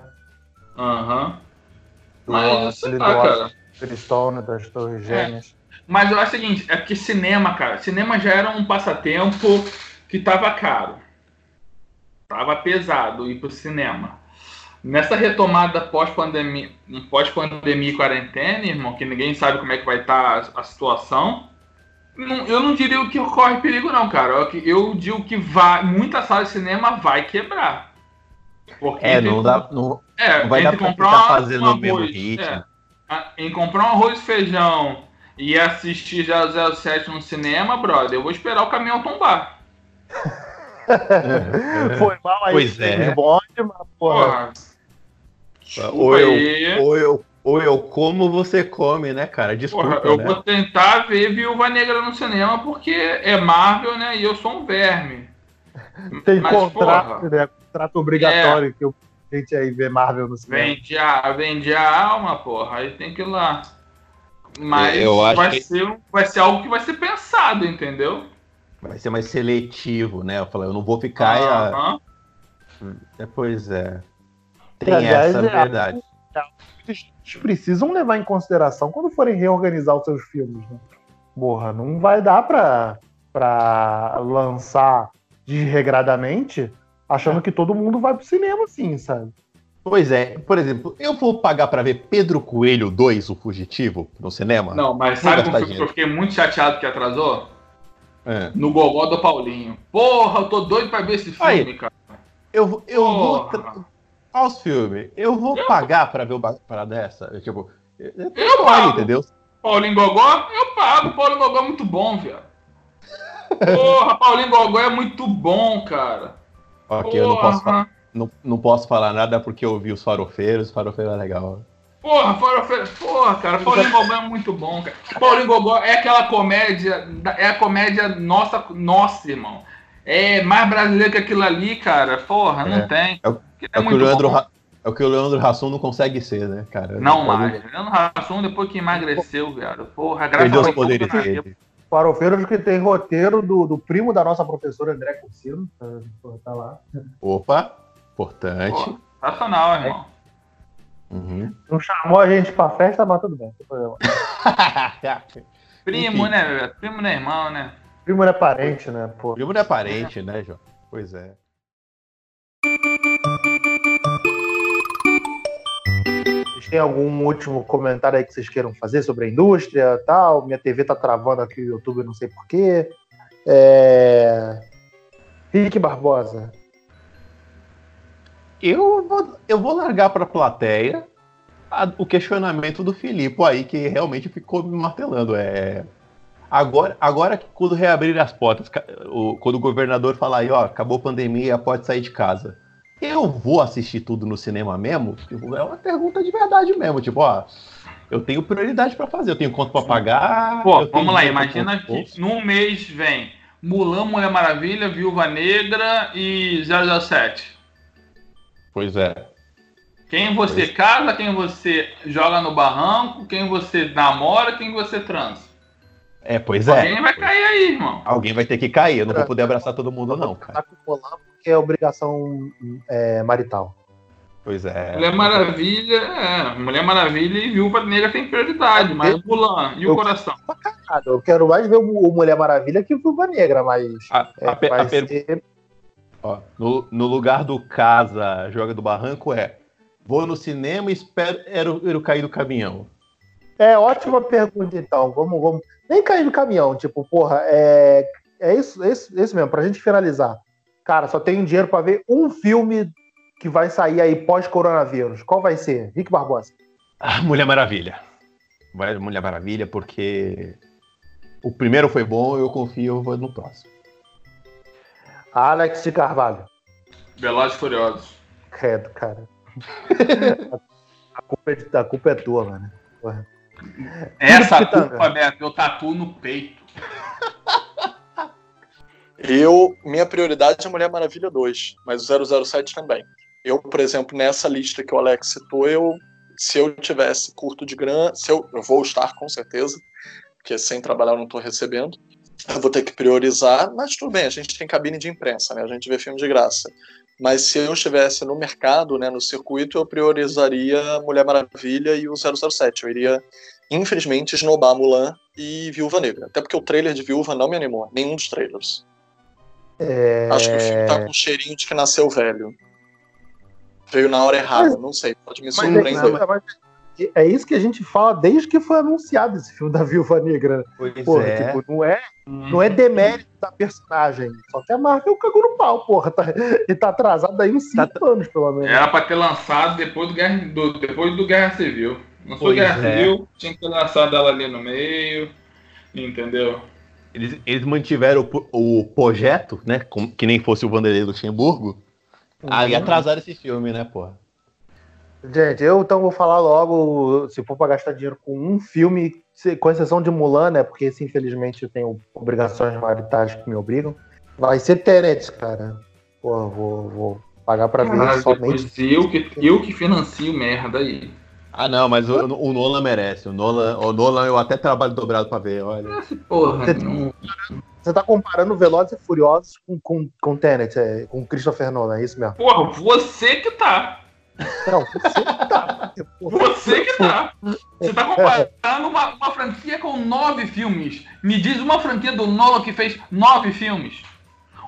Aham. Uhum. Mas, sei lá, cara. Cristone, das torres é. gêmeas. É. Mas eu acho o seguinte, é porque cinema, cara, cinema já era um passatempo que tava caro. Tava pesado ir pro cinema. Nessa retomada pós-pandemia, pós-pandemia e quarentena, irmão, que ninguém sabe como é que vai estar tá a, a situação, não, eu não diria que corre perigo, não, cara. Eu, eu digo que vai, muita sala de cinema vai quebrar. Porque é, não dá. Não, é, não vai dar pra comprar ficar fazendo um o mesmo ritmo. É, em comprar um arroz e feijão e assistir 007 no cinema, brother, eu vou esperar o caminhão tombar. Foi mal aí. Pois é. Bonde, mas, porra. porra. Ou eu, ou eu ou eu como, você come, né, cara? Desculpa. Porra, eu né? vou tentar ver Viúva Negra no cinema porque é Marvel, né? E eu sou um verme. Tem Mas, contrato, porra, né? Contrato obrigatório é, que eu gente aí ver Marvel no cinema. Vende a, vende a alma, porra. Aí tem que ir lá. Mas eu acho vai, que... ser, vai ser algo que vai ser pensado, entendeu? Vai ser mais seletivo, né? Eu falei, eu não vou ficar. Uh -huh. a... é, pois é. Tem essa é verdade eles precisam levar em consideração quando forem reorganizar os seus filmes. Né? Porra, não vai dar pra, pra lançar desregradamente achando que todo mundo vai pro cinema assim, sabe? Pois é, por exemplo, eu vou pagar para ver Pedro Coelho 2, o Fugitivo, no cinema? Não, mas sabe um filme que eu fiquei muito chateado que atrasou? É. No Gogó do Paulinho. Porra, eu tô doido pra ver esse filme, Aí, cara. Eu, eu vou aos filmes. Eu vou eu... pagar pra ver uma parada dessa? Eu, tipo, eu, eu, eu pago, entendeu? Paulinho Gogó, eu pago. Paulinho Gogó é muito bom, viado. Porra, Paulinho Gogó é muito bom, cara. Ok, Porra. eu não posso, falar, não, não posso falar nada porque eu vi os farofeiros, farofeiro é legal. Porra, farofeiro, porra, cara, Paulinho Gogó é muito bom, cara. Paulinho Gogó é aquela comédia, é a comédia nossa, nossa, irmão. É mais brasileiro que aquilo ali, cara. Porra, não é. tem. É, é, é, o que o Leandro, é o que o Leandro Hassum não consegue ser, né, cara? Não mais. Leandro Hassum, depois que emagreceu, velho. Porra, graças Perdeu os poderes dele. Farofeiros que tem roteiro do, do primo da nossa professora André Cursino. Tá, tá lá. Opa, importante. Pô, sensacional, irmão. Uhum. Não chamou a gente pra festa, mas tudo bem. primo, Enfim. né, velho? Primo não é irmão, né? Primo não é parente, né? Pô. Primo não é parente, né, João? Pois é. Têm algum último comentário aí que vocês queiram fazer sobre a indústria tal? Minha TV tá travando aqui o YouTube, não sei porquê. É... Rick Barbosa. Eu vou, eu vou largar para a plateia o questionamento do Filipe aí, que realmente ficou me martelando. É, Agora, agora quando reabrir as portas, quando o governador falar aí, ó, acabou a pandemia, pode sair de casa. Eu vou assistir tudo no cinema mesmo? Tipo, é uma pergunta de verdade mesmo. Tipo, ó, eu tenho prioridade para fazer, eu tenho conta para pagar. Pô, vamos lá, imagina que num mês vem Mulan, Mulher Maravilha, Viúva Negra e 007. Pois é. Quem você pois. casa, quem você joga no barranco, quem você namora, quem você transa. É, pois é. Alguém vai cair aí, irmão. Alguém vai ter que cair. Eu não vou poder abraçar todo mundo, não, cara. Tá porque é obrigação é, marital. Pois é. Mulher Maravilha, é. Mulher Maravilha e Viúva Negra tem prioridade, mas o Mulan e o coração. Eu quero mais ver o Mulher Maravilha que o Viúva Negra, mas. A, é, a, a ser... Ó, no, no, lugar do casa, joga do barranco é. Vou no cinema e espero era, era cair do caminhão. É ótima pergunta, então. Vamos, vamos nem cair no caminhão, tipo, porra, é, é isso, é isso, é isso mesmo, pra gente finalizar. Cara, só tenho dinheiro para ver um filme que vai sair aí pós-coronavírus. Qual vai ser? Rick Barbosa. Ah, Mulher Maravilha. Vai Mulher Maravilha, porque o primeiro foi bom, eu confio no próximo. Alex de Carvalho. Velozes Furiosos. Credo, cara. a, culpa é, a culpa é tua, mano. Porra. Essa culpa, Beto, eu tatuo no peito. Eu, minha prioridade é Mulher Maravilha 2, mas o 007 também. Eu, por exemplo, nessa lista que o Alex citou, eu, se eu tivesse curto de grana, se eu, eu vou estar com certeza, porque sem trabalhar eu não estou recebendo, eu vou ter que priorizar, mas tudo bem, a gente tem cabine de imprensa, né? A gente vê filme de graça. Mas se eu estivesse no mercado, né, no circuito, eu priorizaria Mulher Maravilha e o 007. Eu iria, infelizmente, esnobar Mulan e Viúva Negra. Até porque o trailer de Viúva não me animou, nenhum dos trailers. É... Acho que o filme tá com um cheirinho de que nasceu velho. Veio na hora errada, mas, não sei, pode me surpreender. Mas, é isso que a gente fala desde que foi anunciado esse filme da Viúva Negra. Pois porra, é. Tipo, não é, hum. não é demérito da personagem. Só que a Marvel cagou no pau, porra. Tá, ele tá atrasado aí uns 5 tá... anos, pelo menos. Era pra ter lançado depois do Guerra, do, depois do Guerra Civil. Não foi Guerra é. Civil, tinha que ter lançado ela ali no meio. Entendeu? Eles, eles mantiveram o, o projeto, né? Com, que nem fosse o Vanderlei Luxemburgo. Uhum. Aí atrasaram esse filme, né, porra? Gente, eu então vou falar logo, se for para gastar dinheiro com um filme, com exceção de Mulan, né? Porque esse, infelizmente, eu tenho obrigações maioritárias que me obrigam. Vai ser Tenet, cara. Pô, vou, vou pagar pra ver somente. Eu que, eu que financio merda aí. Ah, não, mas o, o Nolan merece. O Nolan, o Nolan eu até trabalho dobrado pra ver, olha. Essa porra, você, não... você tá comparando Velozes e Furiosos com, com, com Tenet, é, com Christopher Nolan, é isso mesmo? Porra, você que tá. Não, você que tá. Você que tá. Você tá comparando uma, uma franquia com nove filmes. Me diz uma franquia do Nolan que fez nove filmes.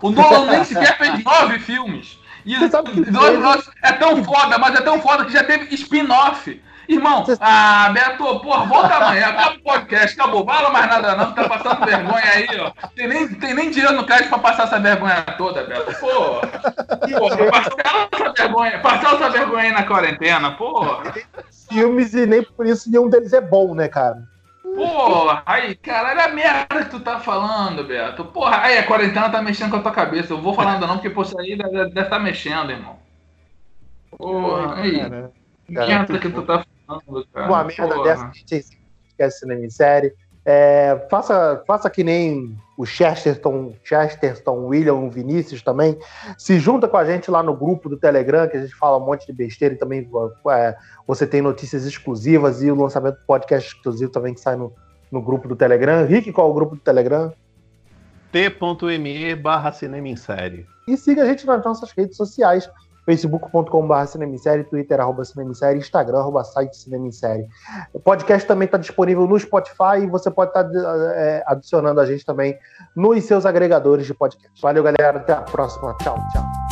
O Nolan nem sequer fez nove filmes. E Velozes é tão foda, mas é tão foda que já teve spin-off. Irmão, ah, Beto, porra, volta amanhã, acaba o podcast, acabou. Fala mais nada não, tá passando vergonha aí, ó. Tem nem, tem nem dinheiro no crédito pra passar essa vergonha toda, Beto. Pô, porra, parcela essa vergonha, parcela essa vergonha aí na quarentena, porra. Filmes e nem por isso nenhum deles é bom, né, cara? Porra, aí, caralho, a merda que tu tá falando, Beto. Porra, aí a quarentena tá mexendo com a tua cabeça. Eu vou falando não, porque, pô, isso aí deve estar tá mexendo, irmão. Porra, aí. Cara, merda que tu tá falando uma merda dessa a gente esquece cinema em série. É, faça, faça que nem o Chesterton, Chesterton, William, Vinícius também. Se junta com a gente lá no grupo do Telegram, que a gente fala um monte de besteira e também é, você tem notícias exclusivas e o lançamento do podcast exclusivo também que sai no, no grupo do Telegram. Rick, qual é o grupo do Telegram? t.me barra cinema em série. E siga a gente nas nossas redes sociais facebook.com.br cinemissérie, twitter arroba cinemissérie, instagram arroba site cinemissérie. O podcast também está disponível no Spotify e você pode estar tá, é, adicionando a gente também nos seus agregadores de podcast. Valeu, galera. Até a próxima. Tchau, tchau.